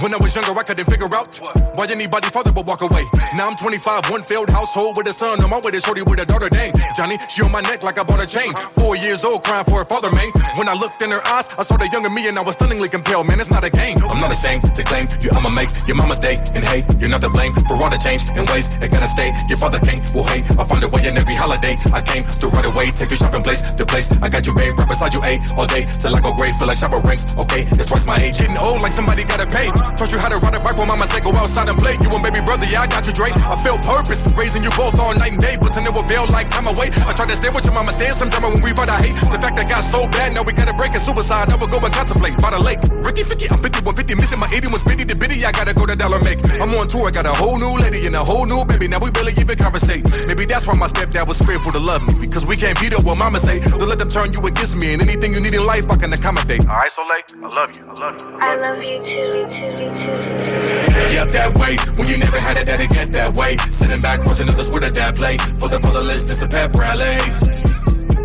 When I was younger, I couldn't figure out why anybody father would walk away. Now I'm 25, one failed household with a son on my way to shorty with a daughter. Dang, Johnny, she on my neck like I bought a chain. Four years old, crying for her father, man. When I looked in her eyes, I saw the younger me and I was stunningly compelled. Man, it's not a game. I'm not ashamed to claim you. I'ma make your mama's day. And hey, you're not to blame for all the change and ways. It gotta stay. Your father can't. Well, hey, I find a way in every holiday. I came to right away, take you shopping place to place. I got you, babe, right beside you, A all day till I go gray, feel like shopper ranks. Okay, it's twice my age, getting old like somebody gotta pay. Taught you how to ride a bike when mama said go outside and play. You and baby brother, yeah, I got you, Drake. I felt purpose, raising you both all night and day, but to never fail like time away. I tried to stay with your mama, stand some drama when we fight. I hate the fact that got so bad. Now we gotta break it, suicide. I will go and contemplate by the lake. Ricky 50, I'm 5150, missing my 80 was bitty to bitty. I gotta go to dollar make. I'm on tour, I got a whole new lady and a whole new baby. Now we barely even conversate. Maybe that's why my stepdad was fearful to love me because we can't beat up what mama say. Don't let them turn you against me, and anything you need in life, I can accommodate. All right, Soleil, I love you. I love you. I love you too, too, too. Yep, that way. When you never had a daddy get that way. Sitting back watching others with a dad play. For the fatherless, this a pep rally.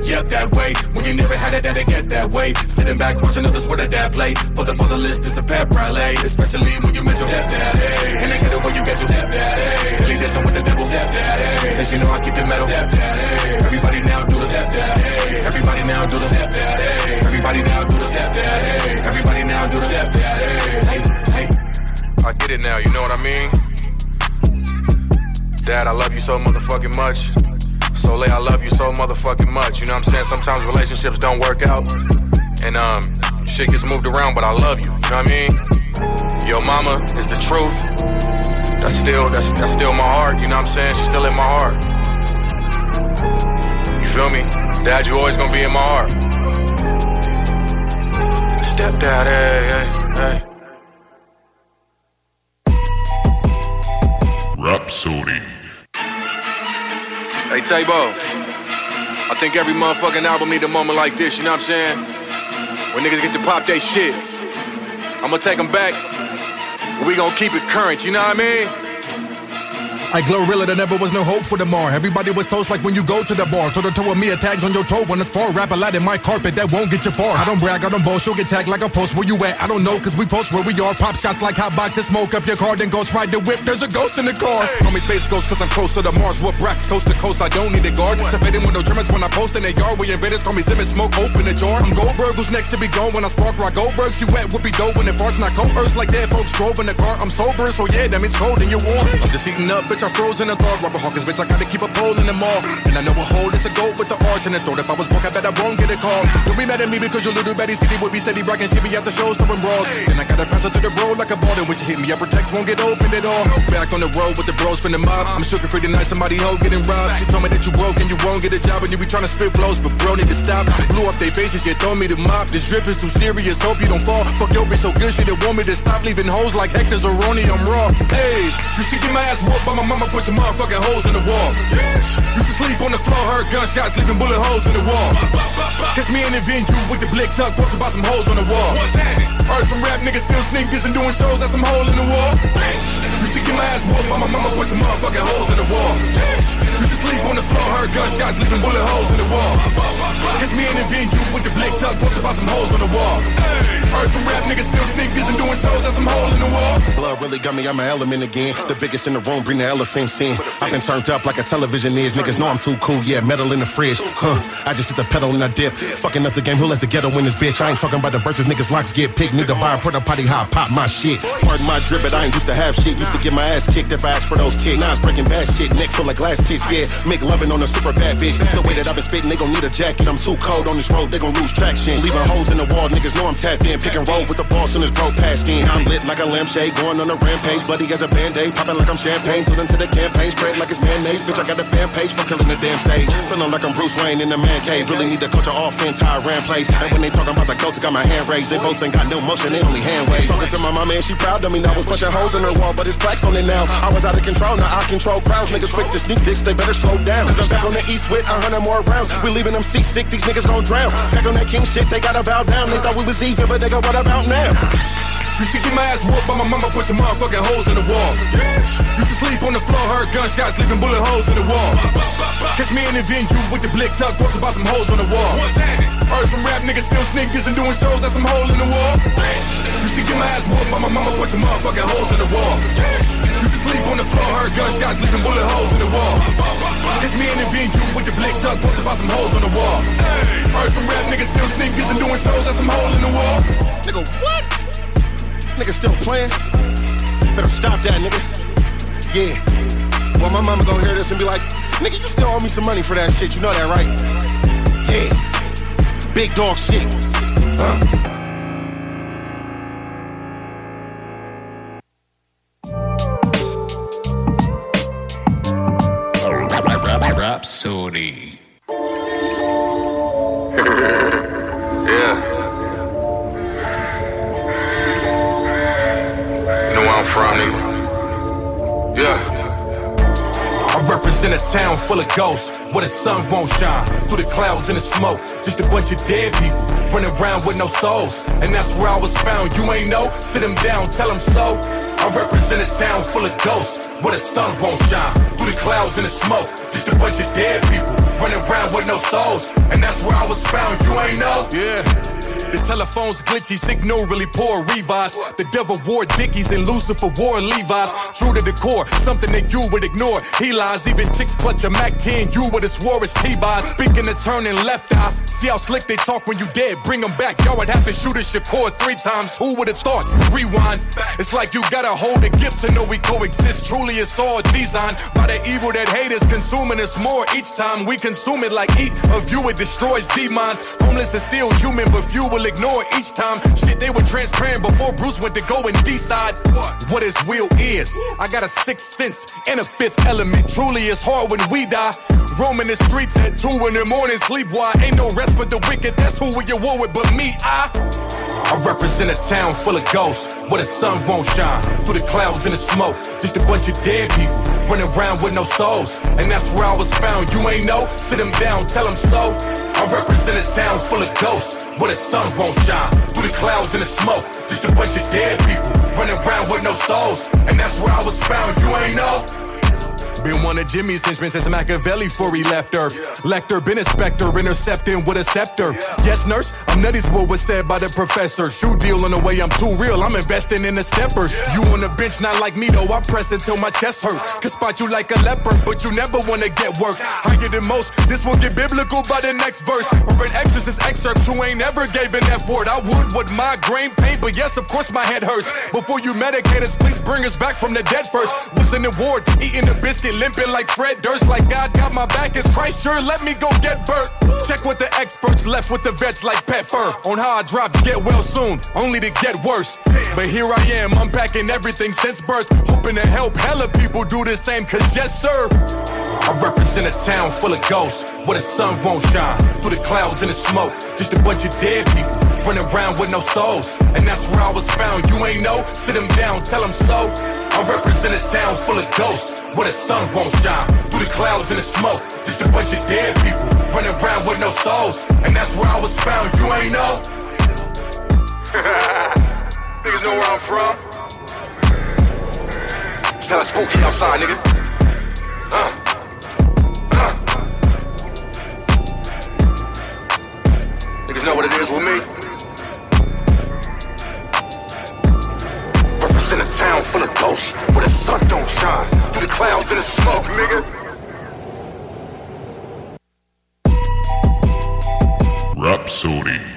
Yep, that way. When you never had a daddy get that way. Sitting back watching others with a dad play. For the fatherless, this a pep rally. Especially when you mention step daddy. And they get the way you get your step daddy. Really dancing with the devil step daddy. Says you know I keep the metal step daddy. Everybody now do the step daddy. Everybody now do the step daddy. Everybody now do the step daddy. Everybody now do the step daddy. Hey, hey. I get it now, you know what I mean? Dad, I love you so motherfucking much. Soleil, I love you so motherfucking much. You know what I'm saying? Sometimes relationships don't work out. And um shit gets moved around, but I love you. You know what I mean? Your mama is the truth. That's still that's that's still my heart, you know what I'm saying? She's still in my heart. You feel me? Dad, you always gonna be in my heart. Stepdad, hey, hey, hey. Rapsodie. Hey, Tabo. I think every motherfucking album need a moment like this, you know what I'm saying? When niggas get to pop they shit. I'ma take them back. We gon' keep it current, you know what I mean? I glow realer, there never was no hope for tomorrow. Everybody was toast like when you go to the bar. Toe to toe with me, a tags on your toe when it's far. Rap a lot in my carpet, that won't get you far. I don't brag, I don't boast, you'll get tagged like a post. Where you at? I don't know, cause we post where we are. Pop shots like hot boxes, smoke up your car, then ghost ride the whip. There's a ghost in the car. Call me Space Ghost, cause I'm close to the Mars. What Brax, coast to coast, I don't need a guard. To fade in with no Germans when I post in the yard. We invaders call me Simmons, smoke, open the jar. I'm Goldberg, who's next to be gone when I spark rock Goldberg. She wet, whoopie dough when it farts, not coerced like dead folks drove in the car. I'm sober, so yeah, that means cold and you're warm. I'm just eating up, bitch, I'm frozen and thawed. Rubber Hawkins, bitch, I gotta keep a pole in the mall. And I know a hole is a goat with the arch in the throat. If I was broke, I bet I won't get a call. Don't be mad at me because your little Betty city would be steady bragging. She be at the shows throwing bras. Then I gotta pass her to the bro like a ball. Then when she hit me, upper text won't get open at all. Back on the road with the bros from the mob. I'm sugar free tonight, somebody hoe getting robbed. She told me that you broke and you won't get a job. And you be trying to spit flows, but bro need to stop. Blew off their faces, yeah, throw me the mop. This drip is too serious, hope you don't fall. Fuck your bitch so good, she didn't want me to stop leaving hoes like Hector's or Ronnie, I'm raw. Hey, used to get my ass whooped by my mama, put your motherfucking holes in the wall. Used to sleep on the floor, heard gunshots, leaving bullet holes in the wall. Catch me in the venue with the blick tuck, posted by some holes on the wall. Heard some rap niggas still sneakers and doing shows at some hole in the wall. Used to get my ass whooped by my mama, put some motherfucking holes in the wall. Used to sleep on the floor, heard gunshots, leaving bullet holes in the wall. Catch me in the venue with the blick tuck, posted by some holes on the wall. Heard some rap niggas still sneakers and doing shows at some hole in the wall. Blood really got me, I'm an element again. The biggest in the room, bring the elephants in. I've been turned up like a television is. Niggas know I'm too cool, yeah, metal in the fridge. Huh, I just hit the pedal and I dip. Fucking up the game, who let the ghetto win this bitch? I ain't talking about the verses, niggas locks get picked. To buy a porta potty hot, pop my shit. Pardon my drip, but I ain't used to have shit. Used to get my ass kicked if I asked for those kicks. Now it's breaking bad shit, neck full of glass kicks, yeah. Make loving on a super bad bitch. The way that I've been spitting, they gon' need a jacket. I'm too cold on this road, they gon' lose traction. Leaving holes in the wall, niggas know I'm tapped in. Pick and roll with the ball soon as bro passed in. I'm lit like a lampshade, going on a rampage. Bloody as a band-aid, popping like I'm champagne. Till into the campaign, spread like it's mayonnaise. Bitch, I got a fan page for killing the damn stage. Feeling like I'm Bruce Wayne in the man cave. Really need to coach an offense, how I plays. And when they talking about the goats, I got my hand raised. They both ain't got no motion, they only hand waves. Talking to my mama and she proud of me now. Was punching holes in her wall, but it's plaques on it now. I was out of control, now I control crowds. Niggas quick to sneak dicks, they better slow down. Cause I'm back on the east with a hundred more rounds. We leaving them seasick, these niggas gon' drown. Back on that king shit, they gotta bow down. They thought we was even, but they go, what about now? Used to get my ass whooped by my mama, put your motherfucking holes in the wall. Used to sleep on the floor, heard gunshots, leaving bullet holes in the wall. Catch me in the venue with the blick tuck, posted by some holes on the wall. Heard some rap niggas still sneakers and doing shows at some hole in the wall. Used to get my ass whooped by my mama, put your motherfucking holes in the wall. Used to sleep on the floor, heard gunshots, leaving bullet holes in the wall. Catch me in the venue with the black tuck, posted by some holes on the wall. Heard some rap niggas still sneakers and doing shows at some hole in the wall. Nigga, what? Nigga still playing? Better stop that, nigga. Yeah. Well, my mama gonna hear this and be like, nigga, you still owe me some money for that shit. You know that, right? Yeah. Big dog shit. Huh? Rapsodie. yeah. You know where I'm from, nigga. Yeah. I represent a town full of ghosts where the sun won't shine through the clouds and the smoke. Just a bunch of dead people running around with no souls. And that's where I was found. You ain't know? Sit them down, tell them so. I represent a town full of ghosts where the sun won't shine through the clouds and the smoke. Just a bunch of dead people running around with no souls. And that's where I was found. You ain't know? Yeah. The telephone's glitchy, signal really poor Revives. The devil wore Dickies and Lucifer wore Levi's. True to the core, something that you would ignore. He lies, even chicks clutch a Mac 10. You would have swore it's T-Boz. Speaking of turning left eye. See how slick they talk when you dead. Bring them back. Y'all would have to shoot a Shakur three times. Who would have thought? Rewind. It's like you gotta hold a gift to know we coexist. Truly, it's all designed by the evil that haters consuming us more. Each time we consume it like eat of you, it destroys demons. Homeless is still human, but few ignore each time. Shit, they were transparent before Bruce went to go and decide what his will is. I got a sixth sense and a fifth element. Truly, it's hard when we die. Roaming the streets at two in the morning, sleep while ain't no rest for the wicked. That's who we war with, but me, I. I represent a town full of ghosts where the sun won't shine through the clouds and the smoke. Just a bunch of dead people running around with no souls. And that's where I was found. You ain't know? Sit them down, tell them so. I represent a town full of ghosts where the sun won't shine through the clouds and the smoke. Just a bunch of dead people running around with no souls. And that's where I was found. You ain't know? One of Jimmy's henchmen since Machiavelli before he left Earth. Lecter, been a specter, intercepting with a scepter. Yes, nurse, I'm nutty's what was said by the professor. Shoe deal in a way I'm too real, I'm investing in the steppers. You on the bench, not like me though, I press until my chest hurt. Can spot you like a leopard, but you never wanna get work. Higher than most, this will get biblical by the next verse. Or an exorcist excerpt who ain't ever gave an F word. I would with migraine pain, but yes, of course my head hurts. Before you medicate us, please bring us back from the dead first. Was in the ward, eating a biscuit, limping like Fred Durst. Like God got my back, is Christ sure? Let me go get Bert. Check with the experts, left with the vets like pet fur. On how I drop to get well soon, only to get worse. But here I am, unpacking everything since birth. Hoping to help hella people do the same, cause yes, sir. I represent a town full of ghosts where the sun won't shine through the clouds and the smoke. Just a bunch of dead people running around with no souls. And that's where I was found. You ain't know? Sit down, tell them so. I represent a town full of ghosts where the sun won't shine through the clouds and the smoke. Just a bunch of dead people running around with no souls. And that's where I was found. You ain't know? *laughs* Niggas know where I'm from. Hella spooky outside, nigga. Know what it is with me. Represent a town full of ghosts where the sun don't shine through the clouds and the smoke, nigga. Rapsodie.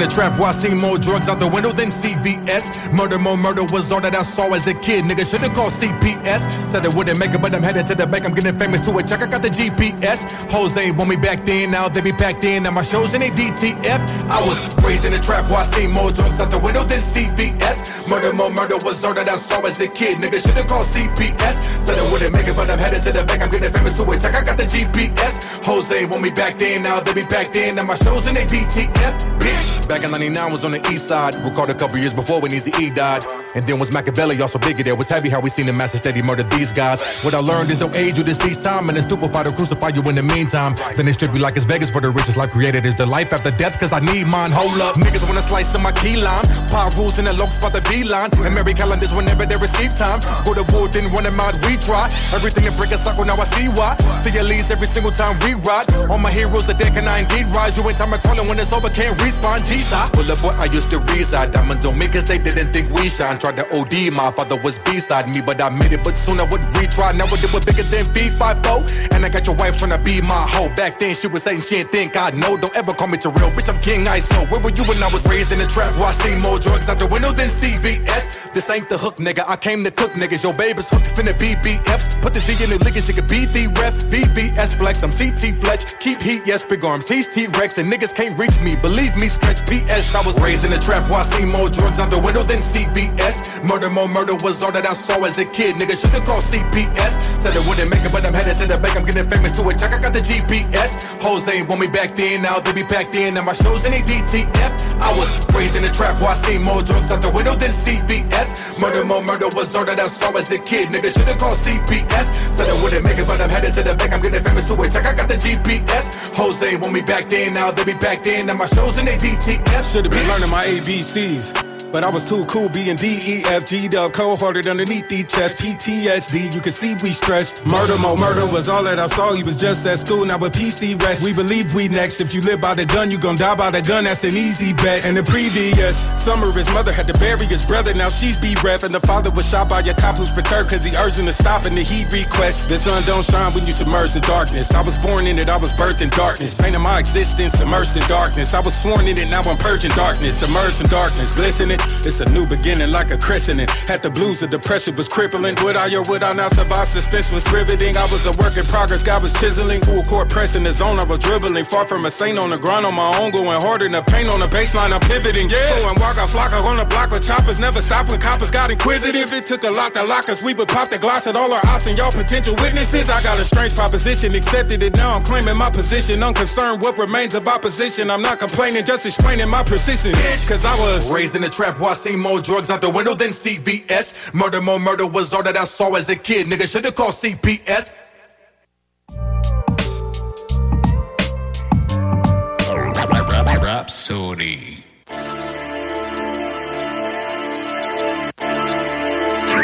In the trap where I seen more drugs out the window than CVS. Murder, more murder was all that I saw as a kid. Nigga should've called CPS. Said it wouldn't make it, but I'm headed to the bank. I'm getting famous to it. Check, I got the GPS. Hoes ain't want me back then, now they be packed in. Now my shows in a DTF. I was raised in the trap where I seen more drugs out the window than CVS. Murder, more murder was all that I saw as a kid. Nigga should've called CPS. Said it wouldn't make it, but I'm headed to the bank. I'm getting famous to it. Check, I got the GPS. Hoes ain't want me back then, now they be packed in. Now my shows in a DTF. Bitch. Back in 99 was on the east side. Recorded a couple years before when Easy E died. And then was Machiavelli also bigger there. Was heavy how we seen the master steady murder these guys. What I learned is don't age you decease time. And then stupefy to crucify you in the meantime. Then they strip you like it's Vegas for the richest life created. Is the life after death? Cause I need mine. Hold up. Niggas wanna slice in my key line. Power rules in the low spot the V line. And Mary calendars whenever they receive time. Go to war, then run them out, we try. Everything to break a cycle, now I see why. See your leads every single time we ride. All my heroes are dead, can I indeed rise? You ain't time calling when it's over, can't respond. Jesus. Well, up boy, I used to reside. Diamonds on me cause they didn't think we shine. Tried to OD, my father was beside me, but I made it. But soon I would retry. Now it was bigger than B5 And I got your wife trying to be my hoe. Back then she was saying she didn't think I know. Don't ever call me to real, bitch. I'm King ISO. Where were you when I was raised in the trap? Where I seen more drugs out the window than CVS. This ain't the hook, nigga. I came to cook, niggas. Your baby's hooked finna BBFs. Put this D in the liquor, she could be the ref. VVS flex, I'm CT Fletch. Keep heat, yes, big arms. He's T Rex, and niggas can't reach me. Believe me, stretch PS. I was raised in the trap where I seen more drugs out the window than CVS. Murder, more murder was all that I saw as a kid. Nigga should've called CPS. Said I wouldn't make it, but I'm headed to the bank. I'm getting famous to it. Check, I got the GPS. Hoes ain't want me back then, now they be packed in. Now my shows in a DTF. I was raised in the trap where I seen more drugs out the window than CVS. Murder, more murder was all that I saw as a kid. Nigga should've called CPS. Said I wouldn't make it, but I'm headed to the bank. I'm getting famous to it. Check, I got the GPS. Hoes ain't want me back then, now they be packed in. Now my shows in a DTF. Should've been learning my ABCs. But I was too cool being D, E, F, G, dub, cold hearted underneath the chest. PTSD, you can see we stressed. Murder, mo, murder was all that I saw. He was just at school, now with PC rest. We believe we next. If you live by the gun, you gon' die by the gun. That's an easy bet. And the previous summer, his mother had to bury his brother. Now she's bereft. And the father was shot by a cop who's perturbed cause he him to stop and the heat request. The sun don't shine when you submerged in darkness. I was born in it, I was birthed in darkness. Painting my existence immersed in darkness. I was sworn in it, now I'm purging darkness. Immersed in darkness, glistening. It's a new beginning like a christening. Had the blues, the depression was crippling. Would I or would I not survive? Suspense was riveting. I was a work in progress, God was chiseling. Full court pressing the zone, I was dribbling. Far from a saint on the grind on my own, going harder than paint on the baseline. I'm pivoting. Yeah, and walk a flocker on the block with choppers. Never stop when coppers got inquisitive. It took a lot to lock us. We would pop the gloss at all our ops and y'all potential witnesses. I got a strange proposition, accepted it. Now I'm claiming my position. Unconcerned what remains of opposition. I'm not complaining, just explaining my persistence. Cause I was raised in the trap that I seen more drugs out the window than CVS. Murder more murder was all that I saw as a kid. Nigga should've called CPS.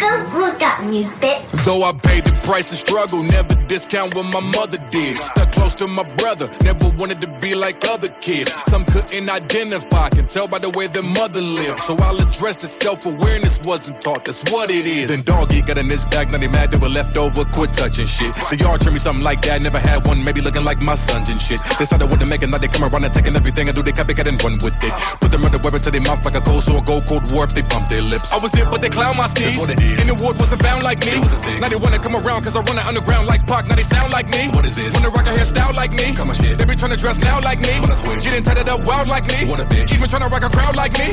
Don't look at me, bitch. Though I paid the price of struggle, never discount what my mother did. Stuck close to my brother, never wanted to be like other kids. Some couldn't identify, can tell by the way their mother lived. So I'll address the self-awareness wasn't taught, that's what it is. Then doggy got in this bag, now they mad they were left over, quit touching shit. The yard treat me something like that, never had one, maybe looking like my sons and shit. Decided what to make it, now they come around and taking everything I do, they copycat and run with it. Put the murder weapon to their mouth like a cold sore, go cold war if they bump their lips. I was here, but they clown my skis. And the ward wasn't found like me. Was Now they wanna come around cause I run it underground like Pac. Now they sound like me. What is this? Wanna rock a hairstyle like me. Come on, shit. They be trying to dress now like me. Getting tatted up wild like me. What a bitch. Even trying to rock a crowd like me.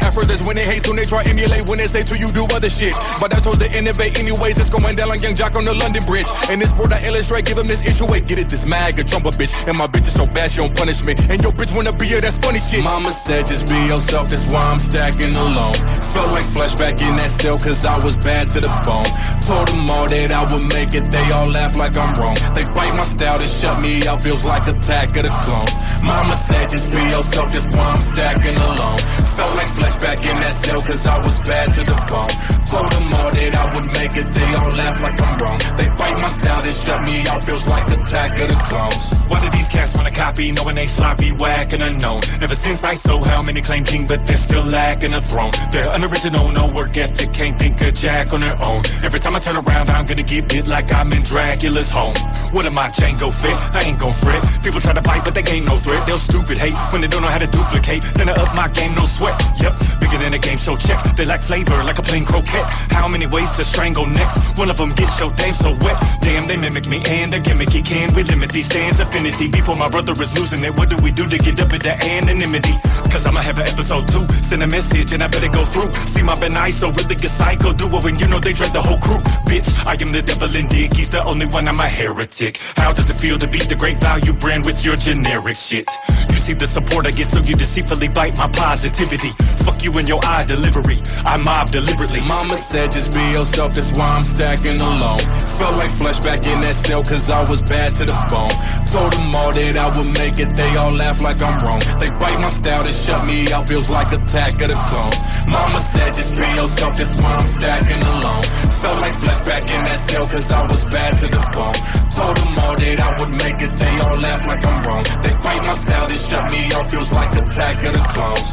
After this, when they hate, soon they try emulate. When they say to you, do other shit. But I told to innovate anyways. It's going down like Young Jock on the London Bridge. And this board I illustrate, give them this issue. Wait, get it, this mag a jumper bitch. And my bitch is so bad, she don't punish me. And your bitch wanna be here, that's funny shit. Mama said, just be yourself, that's why I'm stacking alone. Felt like flashback in that cell, cause I was bad to the bone. Told them all that I would make it, they all laugh like I'm wrong. They bite my style, they shut me out, feels like attack of the clones. Mama said, just be yourself, that's why I'm stacking alone. Felt like flashback in that cell, cause I was bad to the bone. Told them all that I would make it, they all laugh like I'm wrong. They bite my style, they shut me out, feels like attack of the clones. Why do these cats wanna copy, knowing they sloppy, whack, and unknown? Ever since I saw how many claim king, but they're still lacking a throne. They're unoriginal, no work ethic, can't think of jack on their own. Every time I turn around, I'm gonna get bit like I'm in Dracula's home. What am I, Django fit? I ain't gon' fret. People try to fight, but they ain't no threat. They'll stupid hate when they don't know how to duplicate. Then I up my game, no sweat. Yep, bigger than a game show check. They lack flavor like a plain croquette. How many ways to strangle next? One of them gets so damn so wet. Damn, they mimic me and they're gimmicky. Can we limit these stands affinity before my brother is losing it? What do we do to get up into anonymity? Cause I'ma have an episode two. Send a message and I better go through. See my Ben I so really get psycho. Do it when you know they dread the whole crew. Bitch, I am the devil in dick. He's the only one I'm a heretic. How does it feel to be the great value brand with your generic shit? You see the support I get, so you deceitfully bite my positivity. Fuck you and your eye delivery. I mob deliberately. Mama said just be yourself, that's why I'm stacking alone. Felt like flashback in that cell, cause I was bad to the bone. Told them all that I would make it, they all laugh like I'm wrong. They bite my style, they shut me out, feels like attack of the clones. Mama said just be yourself, that's why I'm stacking alone. Felt like flashback in that cell, cause I was bad to the bone. Told them all that I would make it, they all laugh like I'm wrong. They bite my style, they shut me out, feels like attack of the clones.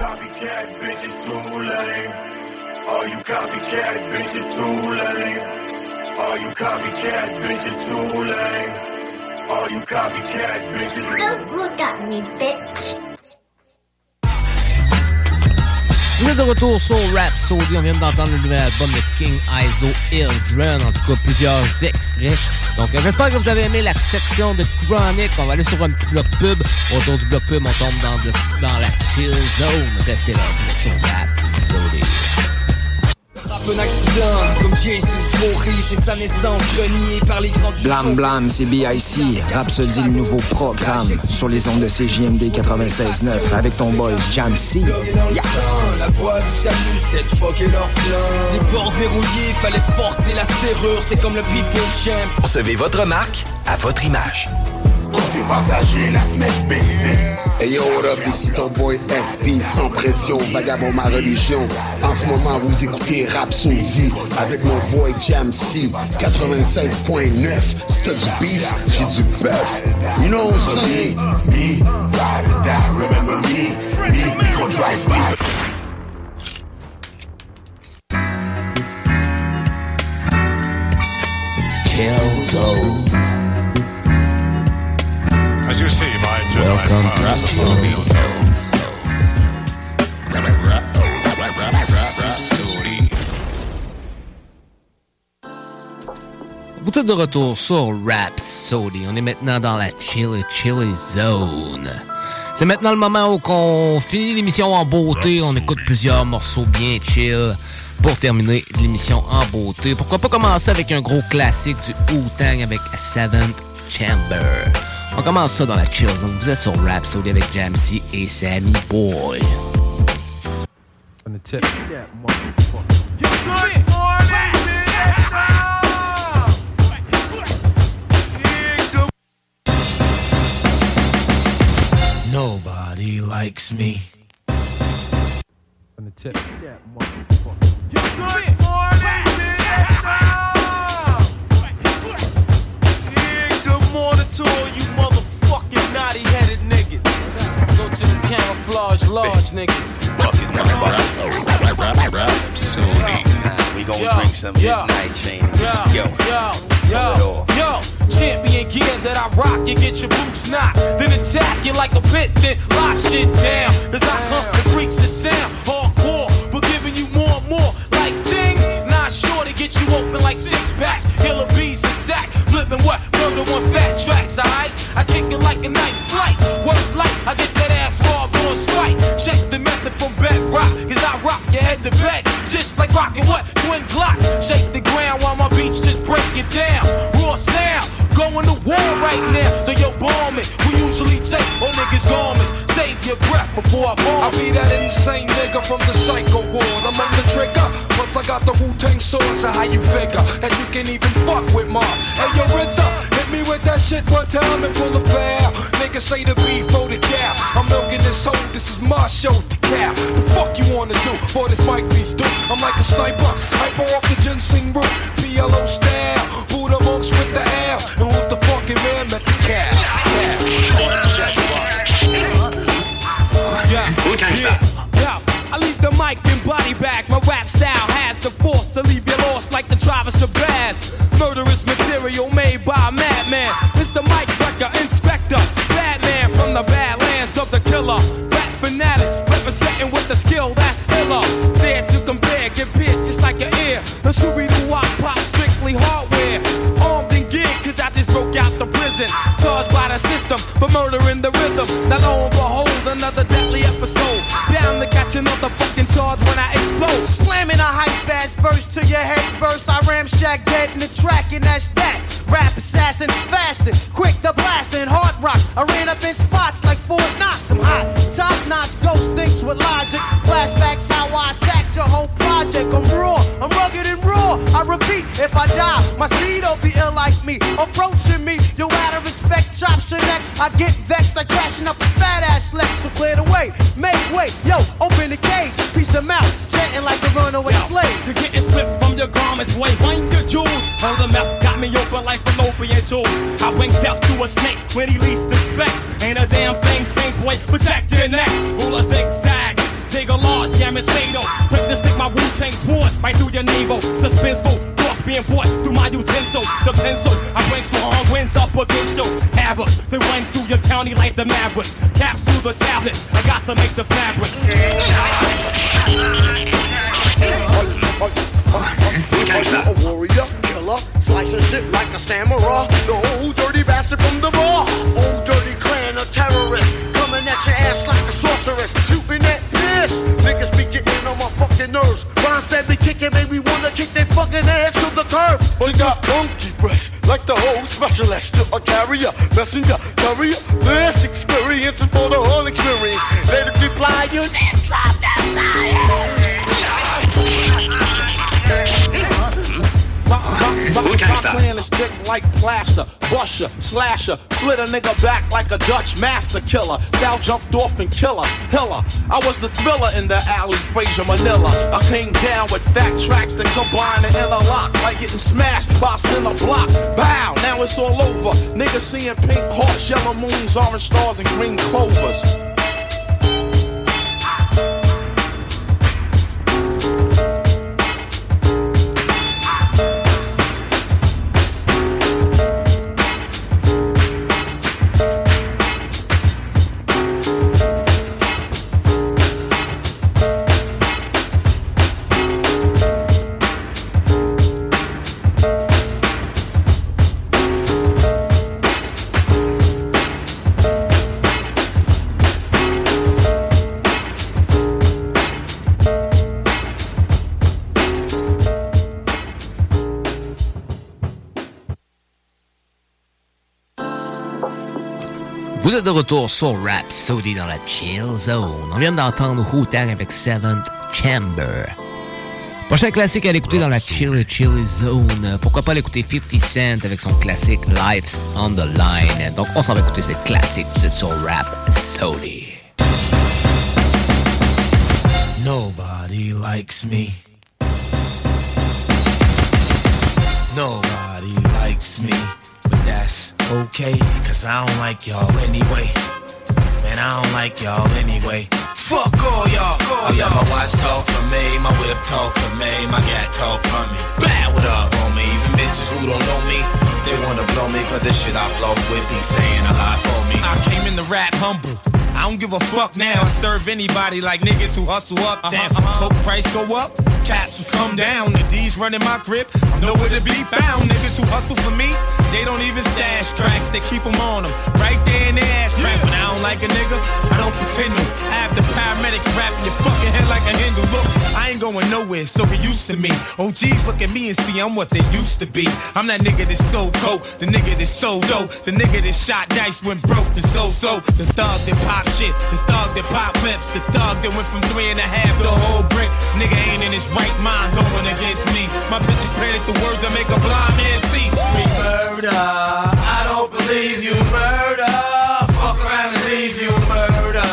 Copycat bitches too lame. All you copycat bitches too lame. All you copycat bitches too lame. All you copycat bitches. Don't look at me, bitch. Vous êtes de retour sur Rhapsody. On vient d'entendre le nouvel album de King Iso Ildren. En tout cas, plusieurs extraits. Donc, euh, j'espère que vous avez aimé la section de Chronic. On va aller sur un petit bloc pub. Autour du bloc pub, on tombe dans, dans la chill zone. Restez là, sur Rhapsody. Frappe Blam Blam, c'est BIC. Rhapsody, le nouveau programme sur les ondes de CJMD 96.9 avec ton boy Jam C. Yeah. La voix du salut, c'était de choquer leur plan. Les portes verrouillées, fallait forcer la serrure, c'est comme le people champ. Recevez votre marque à votre image. Côté passager, la fenêtre baissée. Hey yo, what up, ici ton boy SP, sans pression, vagabond ma religion. En ce moment, vous écoutez Rhapsody avec mon boy Jam C, 96.9. C'est du beef, j'ai du bœuf. You know what I'm saying? Me, ride or die, remember me. Gon' drive by. As you see, my Welcome gentlemen, to Vous êtes de retour sur Rhapsody. On est maintenant dans la Chili Chili Zone. C'est maintenant le moment où on finit l'émission en beauté. On écoute plusieurs morceaux bien chill pour terminer l'émission en beauté. Pourquoi pas commencer avec un gros classique du Wu-Tang avec Seventh Chamber. On commence ça dans la chill zone. Vous êtes sur Rapsodie avec Jam'C et Sammy Boy. On the tip. Nobody likes me. On the tip. Yeah, Good morning to all you motherfucking naughty headed niggas. Go to the camouflage large niggas. We gon' drink some midnight chain. Yo, Yo, yo, yo, yo, champion gear that I rock, you get your boots knocked. Then attack you like a pit, then lock shit down. Cause I hunt the freaks the sound, hardcore, but giving you more and more. Like ding, not sure to get you open like six packs. Killer bees flipping what? Murder one fat tracks, alright? I kick it like a night flight. Work light, I get that ass raw, on spike. Check the method from bedrock, cause I rock your head to bed. Just like rocking what? Twin Glocks. Shake the ground while my beats just break it down. Raw sound, going to war right now. So yo, bomb it. We usually take all niggas' garments. Save your breath before I bomb. I'll be that insane nigga from the psycho ward. I'm on the trigger. Plus I got the Wu-Tang sword, so how you figure that you can even fuck with mom? Hey, yo, RZA, hit me with that shit one time and pull a foul. Niggas say the beef for the cow. I'm milking this hoe, this is my show cow. The fuck you wanna do for this mic piece, dude? I'm like a sniper, hyper off the ginseng root. PLO style, Buddha monks with the L. And who's the fucking man met the cow? Yeah, yeah, yeah. I leave the mic in body bags. My rap style has the force to leave you lost like the Travis of Bass. Murderous material made by a madman. Prison. Charged by the system for murdering the rhythm. Now lo and behold, another deadly episode. Bound to catch another fucking charge when I explode. Slamming a hype ass verse to your head first. I ramshack dead in the track, and that's that. Rap assassin, fasting, quick to blasting, hard rock. I ran up in spots like Fort Knox. I'm hot, top notch, ghost thinks with logic. Flashbacks how I attacked your whole project. I'm raw, I'm rugged and raw. I repeat, if I die, my seed will be ill like me. Approaching me, you out of respect, chops your neck. I get vexed like crashing up a fat ass Lex. So clear the way, make way, yo, open the cage, piece of mouth, chanting like a runaway slave. You're getting stripped from your garments, boy, wind your jewels. All the mess got me open like fallopian tubes. I wink death to a snake when he least expect. Ain't a damn thing, tank boy, protect your neck. Rule a zigzag. Zig a large, jam is fatal. To stick my Wu-Tang sword right through your navel. Suspenseful, thoughts being brought through my utensil. The pencil, I bring strong winds up against you. Havoc, they run through your county like the Maverick. Capsule the tablets, I got to make the fabrics. A warrior, killer, slicing shit like a samurai. We got monkey breath, like the whole specialist. To a carrier, messenger, carrier. This experience is for the whole experience. Let it reply, you then drop that My plan is thick like plaster, busher, slasher, slit a nigga back like a Dutch master killer. Thou jumped off and killer, hiller. I was the thriller in the alley, Frazier Manila. I came down with fat tracks that combine and interlock, like getting smashed by a center block. Bow, now it's all over. Niggas seeing pink hearts, yellow moons, orange stars, and green clovers. êtes de retour sur rap, Rhapsody dans la Chill Zone. On vient d'entendre Hooter avec Seventh Chamber. Prochain classique à l'écouter dans la Chill Chill Zone. Pourquoi pas l'écouter 50 Cent avec son classique Life's on the Line. Donc on s'en va écouter cette classique. Vous êtes sur Rhapsody. Nobody likes me. Nobody likes me. That's okay, cause I don't like y'all anyway. Man, I don't like y'all anyway. Fuck all y'all. All I let my watch talk for me, my whip talk for me, my gat talk for me. Bad what up on me? Even bitches who don't know me, they wanna blow me, cause this shit I floss with be saying a lot for me. I came in the rap humble. I don't give a fuck now. I serve anybody like niggas who hustle up. Uh-huh, Damn, uh-huh. coke price go up, caps will come down. The D's running my grip, I'm nowhere to be found. Niggas who hustle for me, they don't even stash tracks. They keep them on them, right there in their ass crack. When I don't like a nigga, I don't pretend to. I have the paramedics wrapping your fucking head like a Hindu. Look, I ain't going nowhere, so get used to me. OGs look at me and see I'm what they used to be. I'm that nigga that's so cold, the nigga that's so dope, the nigga that shot dice when broke and so so. The thug that pop shit, the thug that pop lips, the thug that went from three and a half to a whole brick. Nigga ain't in his right mind going against me. My bitches planted the words that make a blind man see. Scream murder, I don't believe you murder. Fuck around and leave you murder.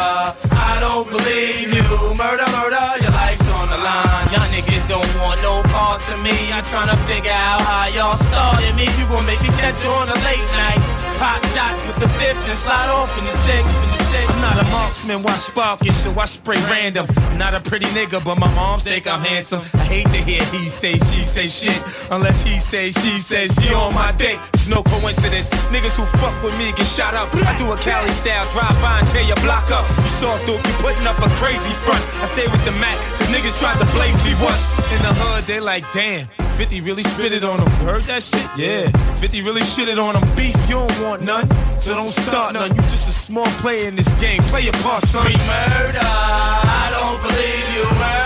I don't believe you murder, murder. Your life's on the line. Y'all niggas don't want no parts of me. I'm trying to figure out how y'all started me. You gon' make me catch you on a late night. Pop shots with the fifth and slide off in the sixth. I'm not a marksman, why sparking, so I spray random. I'm not a pretty nigga, but my moms think I'm handsome. I hate to hear he say, she say shit. Unless he say, she says she on my dick. It's no coincidence. Niggas who fuck with me get shot up. I do a Cali style drive by and tear your block up. You saw through, you putting up a crazy front. I stay with the Mac, cause niggas tried to blaze me once. In the hood, they like, damn. 50 really spit it on him. Heard that shit? Yeah. 50 really shitted on him. Beef, you don't want none. So don't start none. You just a small player in this game. Play your part, son. Murder. I don't believe you murder.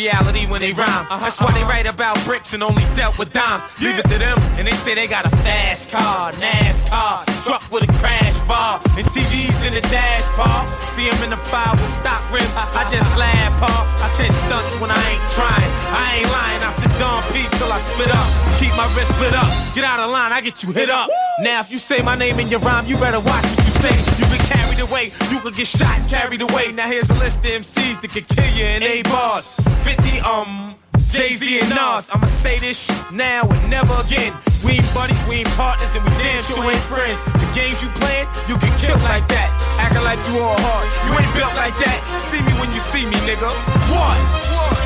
Reality when they rhyme. Uh-huh. That's why they uh-huh. write about bricks and only dealt with dimes. Leave it to them, and they say they got a fast car, NASCAR, truck with a crash bar, and TVs in the dash bar. See them in the fire with stock rims. I just laugh, Paul. I catch stunts when I ain't trying. I ain't lying. I sip Don P till I spit up. Keep my wrist split up. Get out of line, I get you hit up. Now, if you say my name in your rhyme, you better watch what you say. You get carried away, you could get shot carried away. Now here's a list of MCs that could kill you in A bars. 50 um. Jay-Z and Nas, I'ma say this shit now and never again. We ain't buddies, we ain't partners, and we damn sure ain't friends. The games you playing, you can kill like that. Acting like you all hard, you ain't built like that. See me when you see me, nigga. What?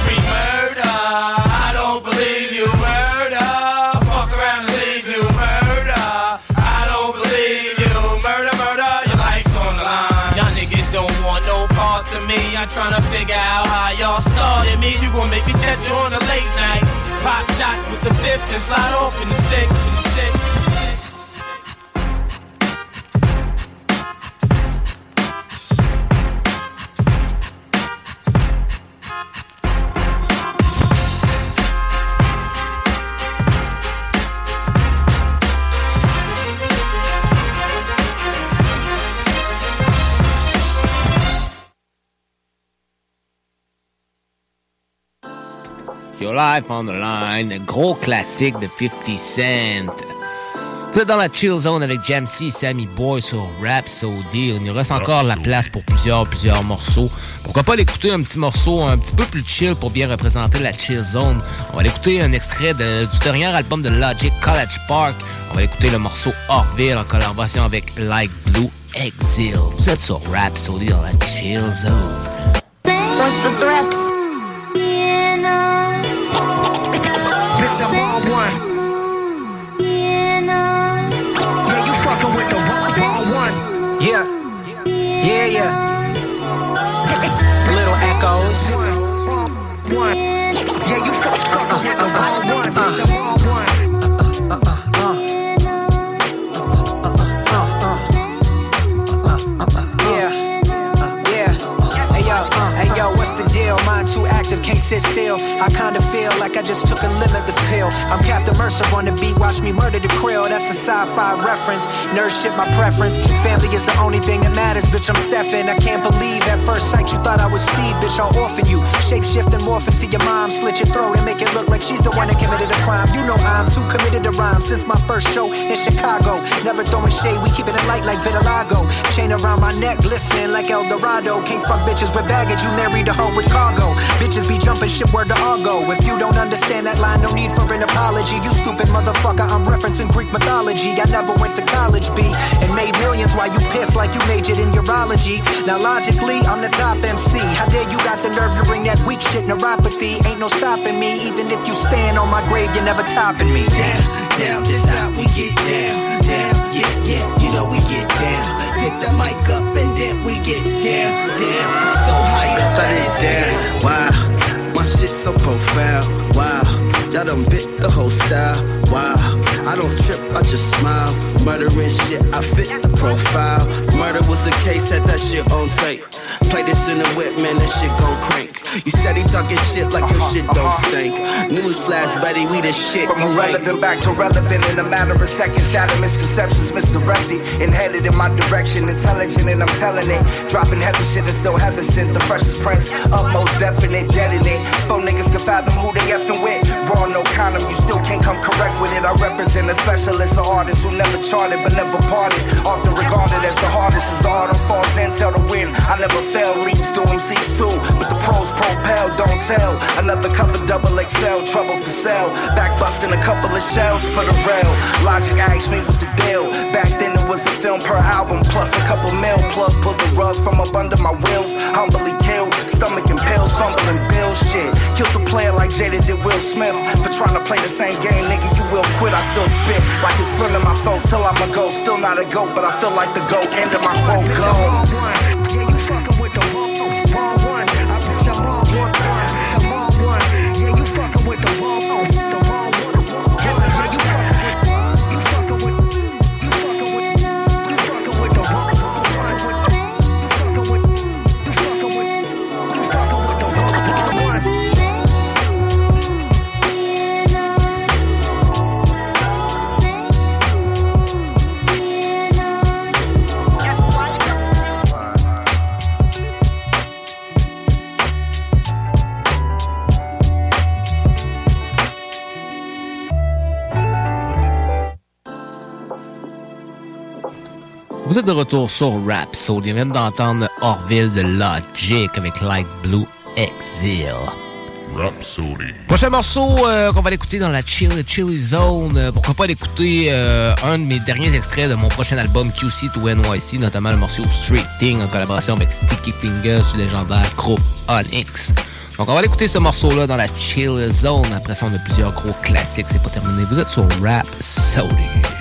Scream murder, I don't believe trying to figure out how y'all started me. You gon' make me catch you on a late night. Pop shots with the fifth and slide off in the sixth. In the sixth. Your Life on the Line, gros classique de 50 Cent. Vous êtes dans la chill zone avec Jamsey et Sammy Boy sur Rhapsody. On y reste encore la place pour plusieurs, plusieurs morceaux. Pourquoi pas l'écouter un petit morceau un petit peu plus chill pour bien représenter la chill zone. On va l'écouter un extrait de- du dernier album de Logic, College Park. On va écouter le morceau Orville en collaboration avec Like Blue Exile. Vous êtes sur Rhapsody dans la chill zone. What's the threat? I'm all one. Yeah, you fucking with the wrong, one. Yeah. Yeah, yeah. Little echoes. One. Yeah, you fucking with the wrong one. All one. Active, can't sit still. I kinda feel like I just took a limitless pill. I'm Captain Mercer on the beat, watch me murder the krill. That's a sci-fi reference. Nerd shit, my preference. Family is the only thing that matters, bitch. I'm Steffin. I can't believe at first sight you thought I was Steve, bitch, I'll orphan you. Shape shift and morph into your mom, slit your throat and make it look like she's the one that committed a crime. You know I'm too committed to rhyme since my first show in Chicago. Never throwing shade, we keeping it in light like vitiligo. Chain around my neck, glistening like El Dorado. Can't fuck bitches with baggage, you married a hoe with cargo. Bitches be jumping ship where the go. If you don't understand that line, no need for an apology. You stupid motherfucker, I'm referencing Greek mythology. I never went to college, B, and made millions while you pissed like you majored in urology. Now logically, I'm the top MC. How dare you got the nerve to bring that weak shit neuropathy? Ain't no stopping me, even if you stand on my grave, you're never topping me. Down, down, this how we get down, down, yeah, yeah, you know we get down. Pick the mic up and then we get down, down. So high up that is down. Shit so profound. Wow, y'all done bit the whole style. Wow, I don't trip, I just smile. Murdering shit, I fit the profile. Murder was the case, had that shit on tape. Play this in the whip, man, that shit gon' crank. You steady talking shit like your shit don't uh-huh, uh-huh. stink. Newsflash, buddy, we the shit. From irrelevant back to relevant in a matter of seconds. Shatter misconceptions misdirected and headed in my direction. Intelligent and I'm telling it. Dropping heavy shit is still heaven sent. The freshest prince, utmost definite, detonate. Four I represent a specialist, an artist who never charted but never parted. Often regarded as the hardest as the autumn falls in. Tell the wind, I never fail. Leads to MCs too, but the pros propel, don't tell. Another cover double XL, trouble for sale. Back busting a couple of shells for the rail. Logic asked me what the deal. Back film per album plus a couple mil. plus pull the rug from up under my wheels. Humbly killed, stomach and pills, fumbling bills. Shit, killed the player like Jada did Will Smith for trying to play the same game, nigga. You will quit. I still spit like it's filling my throat till I'm a go. Still not a goat, but I feel like the goat. End of my quote. Go. Êtes de retour sur Rap On vient d'entendre Orville de Logic avec Light Blue Exile. Rhapsody. Prochain morceau euh, qu'on va l'écouter dans la Chill Chilly Zone. Euh, pourquoi pas l'écouter euh, un de mes derniers extraits de mon prochain album QC to NYC, notamment le morceau Straight Thing en collaboration avec Sticky Fingers du légendaire groupe Onyx. Donc on va l'écouter ce morceau-là dans la Chill Zone. Après ça, on a plusieurs gros classiques. C'est pas terminé. Vous êtes sur Rap Sody.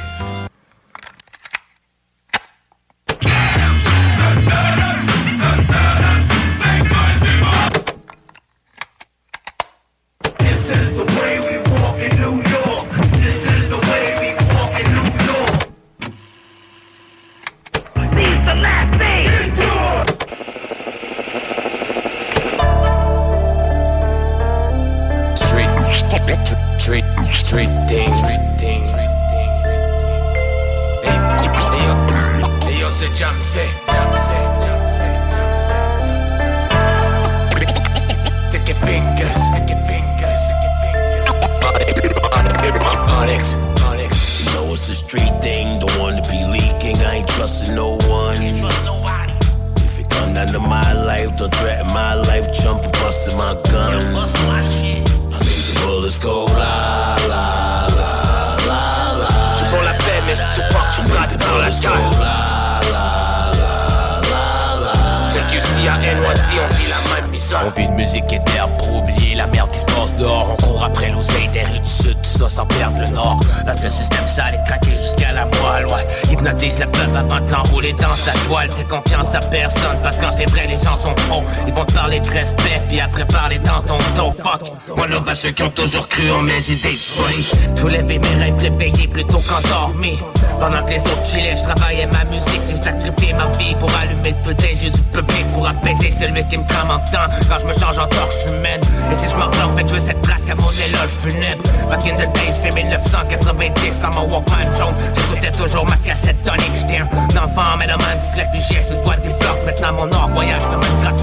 Temps. Quand je me change en torche humaine. Et si je m'endors, fait que je veux cette traque à mon éloge funèbre. Back in the days, fait 1990 dans mon Walkman jaune. J'écoutais toujours ma cassette tonique. J'étais un enfant, mais le man dyslexique, sur le doigt des blocs. Maintenant mon or voyage comme un crack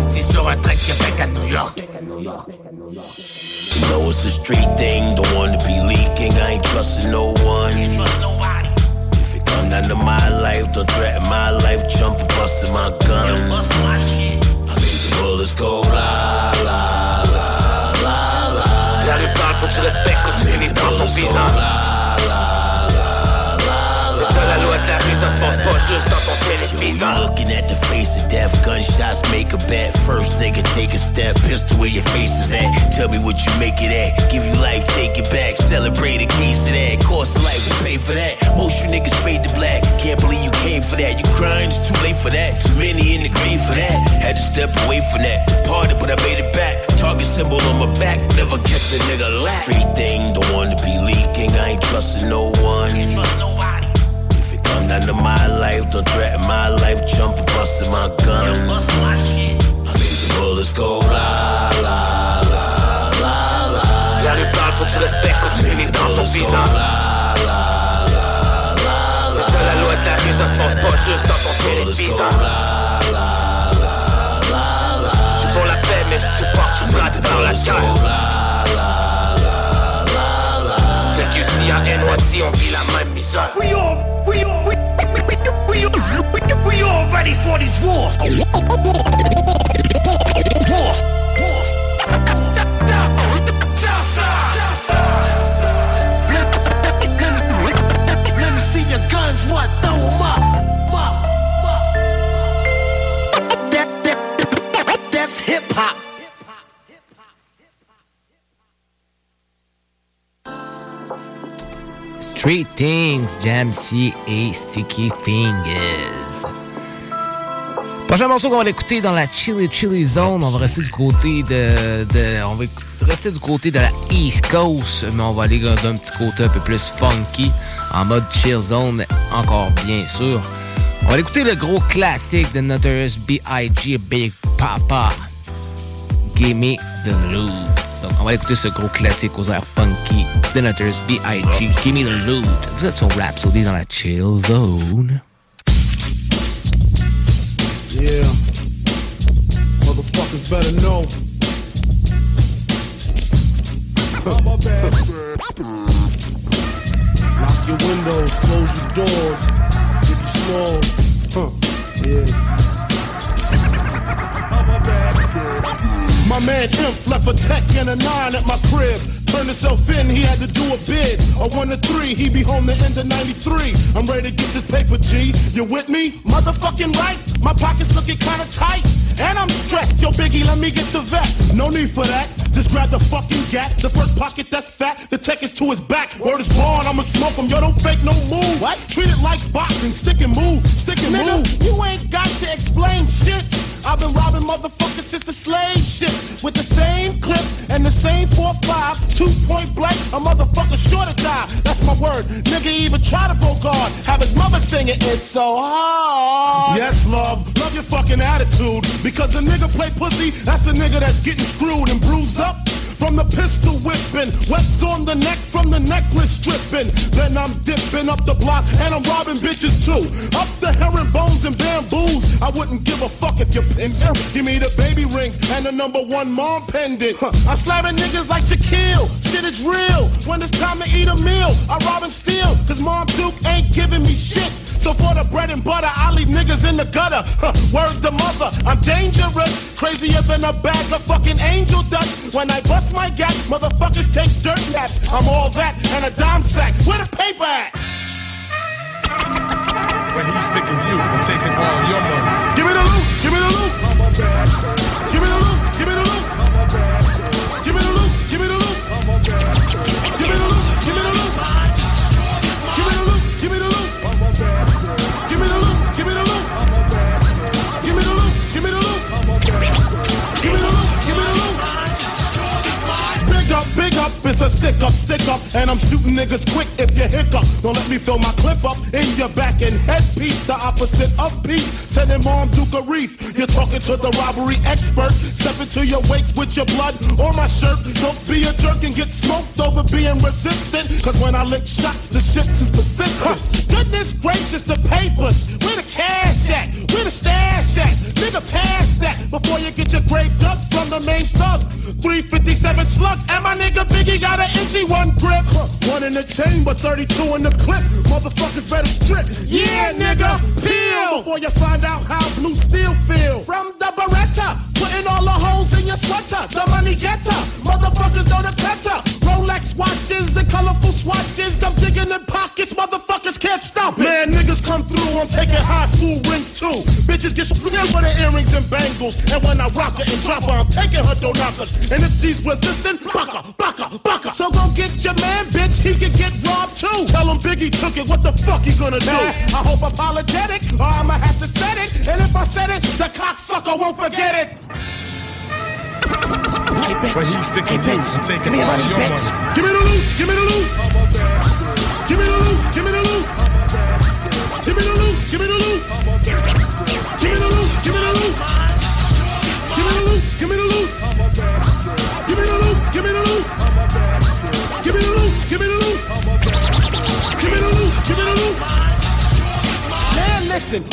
You know it's a street thing, don't wanna be leaking, I ain't trusting no one. If it come down to my life, don't threaten my life, jump and busting my gun. Bullets go la la la la la. La rue parle, faut que tu respectes que tu finis dans son visant. C'est ça la loi de la vie, ça se passe pas juste dans ton téléviseur. You looking at the face of death, gunshots make a bet. First nigga take a step, pistol where your face is at. Tell me what you make it at. Give you life, take it back. Celebrate a case of that. Cost of life, we pay for that. Most you niggas fade to black. Can't believe you came for that. You crying, it's too late for that. Too many in the grave for that. Had to step away from that. Parted, but I made it back. Target symbol on my back, never catch a nigga lack. Street thing, don't wanna be leaking. I ain't trusting no one. Down to my life, don't threaten my life. Jump busting my gun. I make the bullets go la la la la la. La faut que tu respectes que tu finis dans son visant. C'est ça la loi de la vie, ça se passe pas juste dans ton téléviseur. J'suis pour la paix, mais si tu pars, tu brates dans la gueule. Fait que si à NYC, on vit la même misère. We all, we all, we, we, we, we, we, we all ready for these wars. Wars. Wars. Let me see your guns, what? Throw 'em up. Street Things, Jam C et Sticky Fingers. Prochain morceau qu'on va l'écouter dans la Chili Chili Zone, on va rester du côté de, on va rester du côté de la East Coast, mais on va aller dans un petit côté un peu plus funky, en mode chill zone, encore bien sûr. On va écouter le gros classique de Notorious B.I.G. Big Papa. Gimme the Loot. Donc, on va écouter ce gros classique aux airs funky Notorious B.I.G. Gimme the Loot. Vous êtes sur Rapsodie dans la chill zone. Yeah. Motherfuckers better know. *laughs* Lock your windows, close your doors. Get you small. Huh. Yeah. *laughs* My man Imp left a tech and a nine at my crib. Turned himself in, he had to do a bid. A one to three, he be home the end of 93. I'm ready to get this paper, G. You with me? Motherfucking right. My pockets looking kinda tight. And I'm stressed. Yo, Biggie, let me get the vest. No need for that. Just grab the fucking gat. The first pocket that's fat. The tech is to his back. Word is born, I'ma smoke him. Yo, don't fake no move. What? Treat it like boxing. Stick and move. Stick and Nigga, move. you ain't got to explain shit. I've been robbing motherfuckers since the slave ship With the same clip and the same 4-5, two point blank, a motherfucker sure to die. That's my word. Nigga even try to go guard. Have his mother singing, it's so hard. Yes, love. Love your fucking attitude. Because the nigga play pussy, that's the nigga that's getting screwed and bruised up. From the pistol whipping, wets on the neck from the necklace stripping. Then I'm dipping up the block and I'm robbing bitches too. Up the herringbones and bamboos. I wouldn't give a fuck if you pin Give me the baby rings and the number one mom pendant. Huh. I'm slamming niggas like Shaquille. Shit is real. When it's time to eat a meal, I rob and steal. Cause mom Duke ain't giving me shit. So for the bread and butter, I leave niggas in the gutter. Huh, word to mother, I'm dangerous. Crazier than a bag of fucking angel dust. When I bust my gap, motherfuckers take dirt naps. I'm all that and a dime sack. Where the paper at? When he's sticking you and taking all your money. Give me the loot, give me the loot. A stick up stick up, and I'm shooting niggas quick if you hiccup. Don't let me throw my clip up in your back and headpiece, the opposite of peace. Sending on Duke a Reef. You're talking to the robbery expert. Step into your wake with your blood or my shirt. Don't be a jerk and get smoked over being resistant. Cause when I lick shots, the shit is persistent. Goodness gracious, the papers. Where the cash at? Where the stash at? Nigga, pass that before you get your grave dug from the main thug. 357 slug, and my nigga Biggie got an inky one grip. One in the chamber, 32 in the clip. Motherfuckers better strip. Yeah, nigga, peel before you find out how blue steel feel. From the Beretta, putting all the holes in your sweater. The money getter, motherfuckers know the better. Rolex watches and colorful swatches. I'm digging in pockets, motherfuckers can't stop it. Man, niggas come through, I'm taking high school rings too. Bitches get screwed with the earrings and bangles. And when I rock her and drop her, I'm taking her door knockers. And if she's resistant, baka, baka, baka. So go get your man, bitch, he can get robbed too. Tell him Biggie took it, what the fuck he gonna do? I hope apologetic, or I'ma have to set it. And if I said it, the cocksucker won't forget it. Hey, bitch. But he's sticking hey, bitch. and taking all your money. Give me the loot, give me the loot. Give me the loot, give me the loot. Give me the loot, give me the loot. Give me the loot, give me the loot. Give me the loot, give me the loot. Give me the loot, give me the loot. Give me the loot, give me the loot.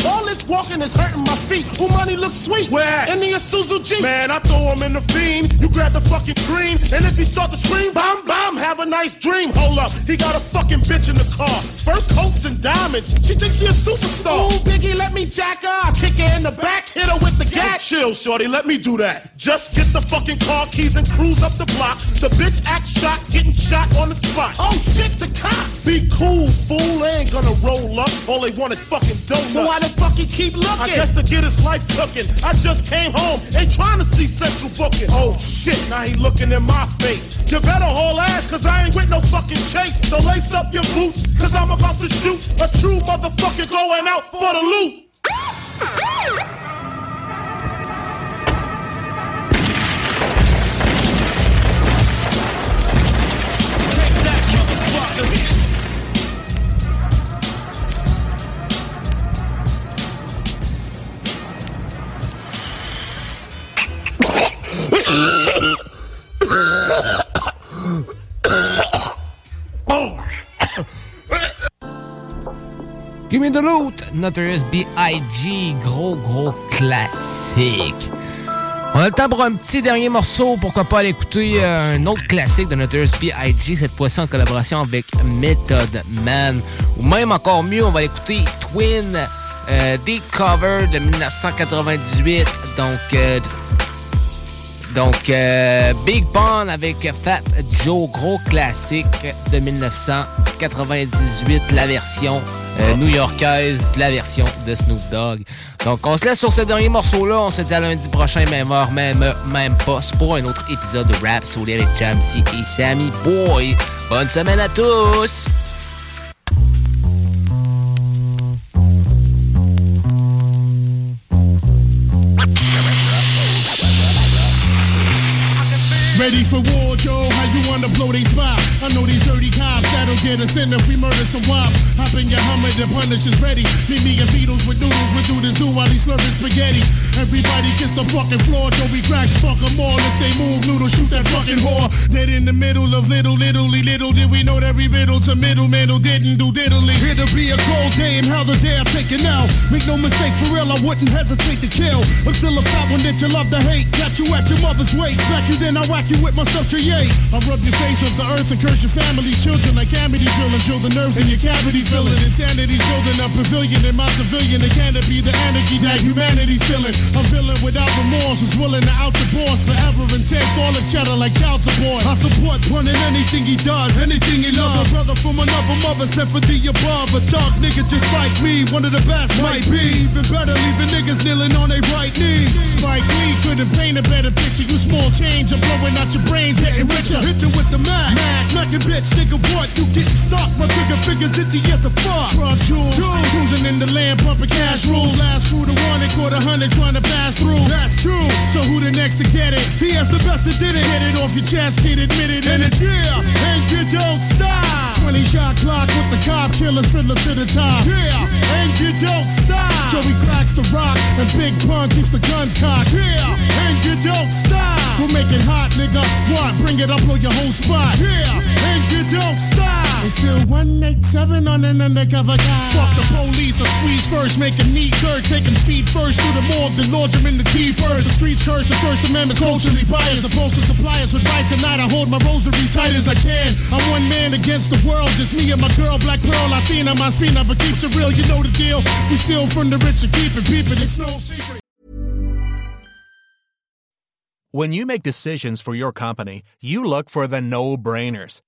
All this walking is hurting my feet. Who money looks sweet? Where? In the Isuzu G. Man, I throw him in the fiend. You grab the fucking green, and if he start to scream, bomb, bomb, have a nice dream. Hold up, he got a fucking bitch in the car. First coats and diamonds. She thinks she a superstar. Ooh, Biggie, let me jack her. I kick her in the back, hit her with the gas. Chill, shorty, let me do that. Just get the fucking car keys and cruise up the block. The bitch act shot, getting shot on the spot. Oh shit, the cops. Be cool, fool. They ain't gonna roll up. All they want is fucking donuts. So why the fuck he keep looking? I guess to get his life cooking. I just came home, ain't trying to see central booking. Oh shit, now he looking in my face. You better haul ass, cause I ain't with no fucking chase. So lace up your boots, cause I'm about to shoot a true motherfucker going out for the loot. Take that, motherfuckers. The loot! Notorious B.I.G. Gros, gros classique. On a pour un petit dernier morceau. Pourquoi pas aller écouter euh, un autre classique de Notorious B.I.G. Cette fois-ci en collaboration avec Method Man. Ou même encore mieux, on va écouter Twin euh, Cover de 1998. Donc, euh, donc, euh, Big Pun avec Fat Joe, gros classique de 1998, la version euh, new-yorkaise de la version de Snoop Dogg. Donc, on se laisse sur ce dernier morceau-là. On se dit à lundi prochain, même heure, même, même poste, pour un autre épisode de Rap Soul avec Jamsey et Sammy Boy. Bonne semaine à tous! Ready for war, get us in if we murder some wop. Hop in your Hummer, the punish is ready. Meet me and Beatles with noodles, we do this do while he's slurping spaghetti. Everybody kiss the fucking floor, Joe. We crack, fuck 'em all. If they move, noodle, shoot that fucking whore. Dead in the middle of little, littly, little did we know that every riddle to middleman who didn't do diddly. Here to be a cold day and how the day I take it now. Make no mistake, for real, I wouldn't hesitate to kill. I'm still a fat one that you love to hate. Got you at your mother's waist. Smack you, then I whack you with my yay. I rub your face off the earth and curse your family, children like Amityville until the in your cavity filling. Insanity's building a pavilion in my civilian. It can't be the anarchy that humanity's feeling. A villain without remorse who's willing to out the boss forever and take all the cheddar like child support. I support Pun in anything he does, anything he loves. A brother from another mother sent for the above. A dark nigga just like me, one of the best might be. Even better, leaving niggas kneeling on their right knee. Spike Lee couldn't paint a better picture. You small change, I'm blowing out your brains, getting richer. Hit you with the max. Smacking bitch, nigga, what? You getting stuck? My trigger fingers itchy as a fuck. Truck jewels, cruising in the land, pumping cash rules. Last crew to one, they caught a hundred trying to pass through. That's true. So who the next? to get it. TS the best that did it. Get it off your chest, kid, admit it. And it's yeah, and you don't stop. 20 shot clock with the cop killers fiddler to the top. Yeah, and you don't stop. Joey cracks the rock and Big Pun keeps the guns cocked. Yeah, and you don't stop. We'll make it hot, nigga. What? Bring it up on your whole spot. Yeah, and you don't stop. It's still 187 on an undercover guy. Fuck the police, I squeeze first, make a neat dirt, taking feet first through the morgue, then launch them in the keepers. The streets curse, the First Amendment culturally biased. Supposed to supply us with rights, tonight I hold my rosary tight as I can. I'm one man against the world, just me and my girl, Black Pearl, Latina, my spina, but keeps it real, you know the deal. We steal from the rich and keep it peeping, it's no secret. When you make decisions for your company, you look for the no-brainers.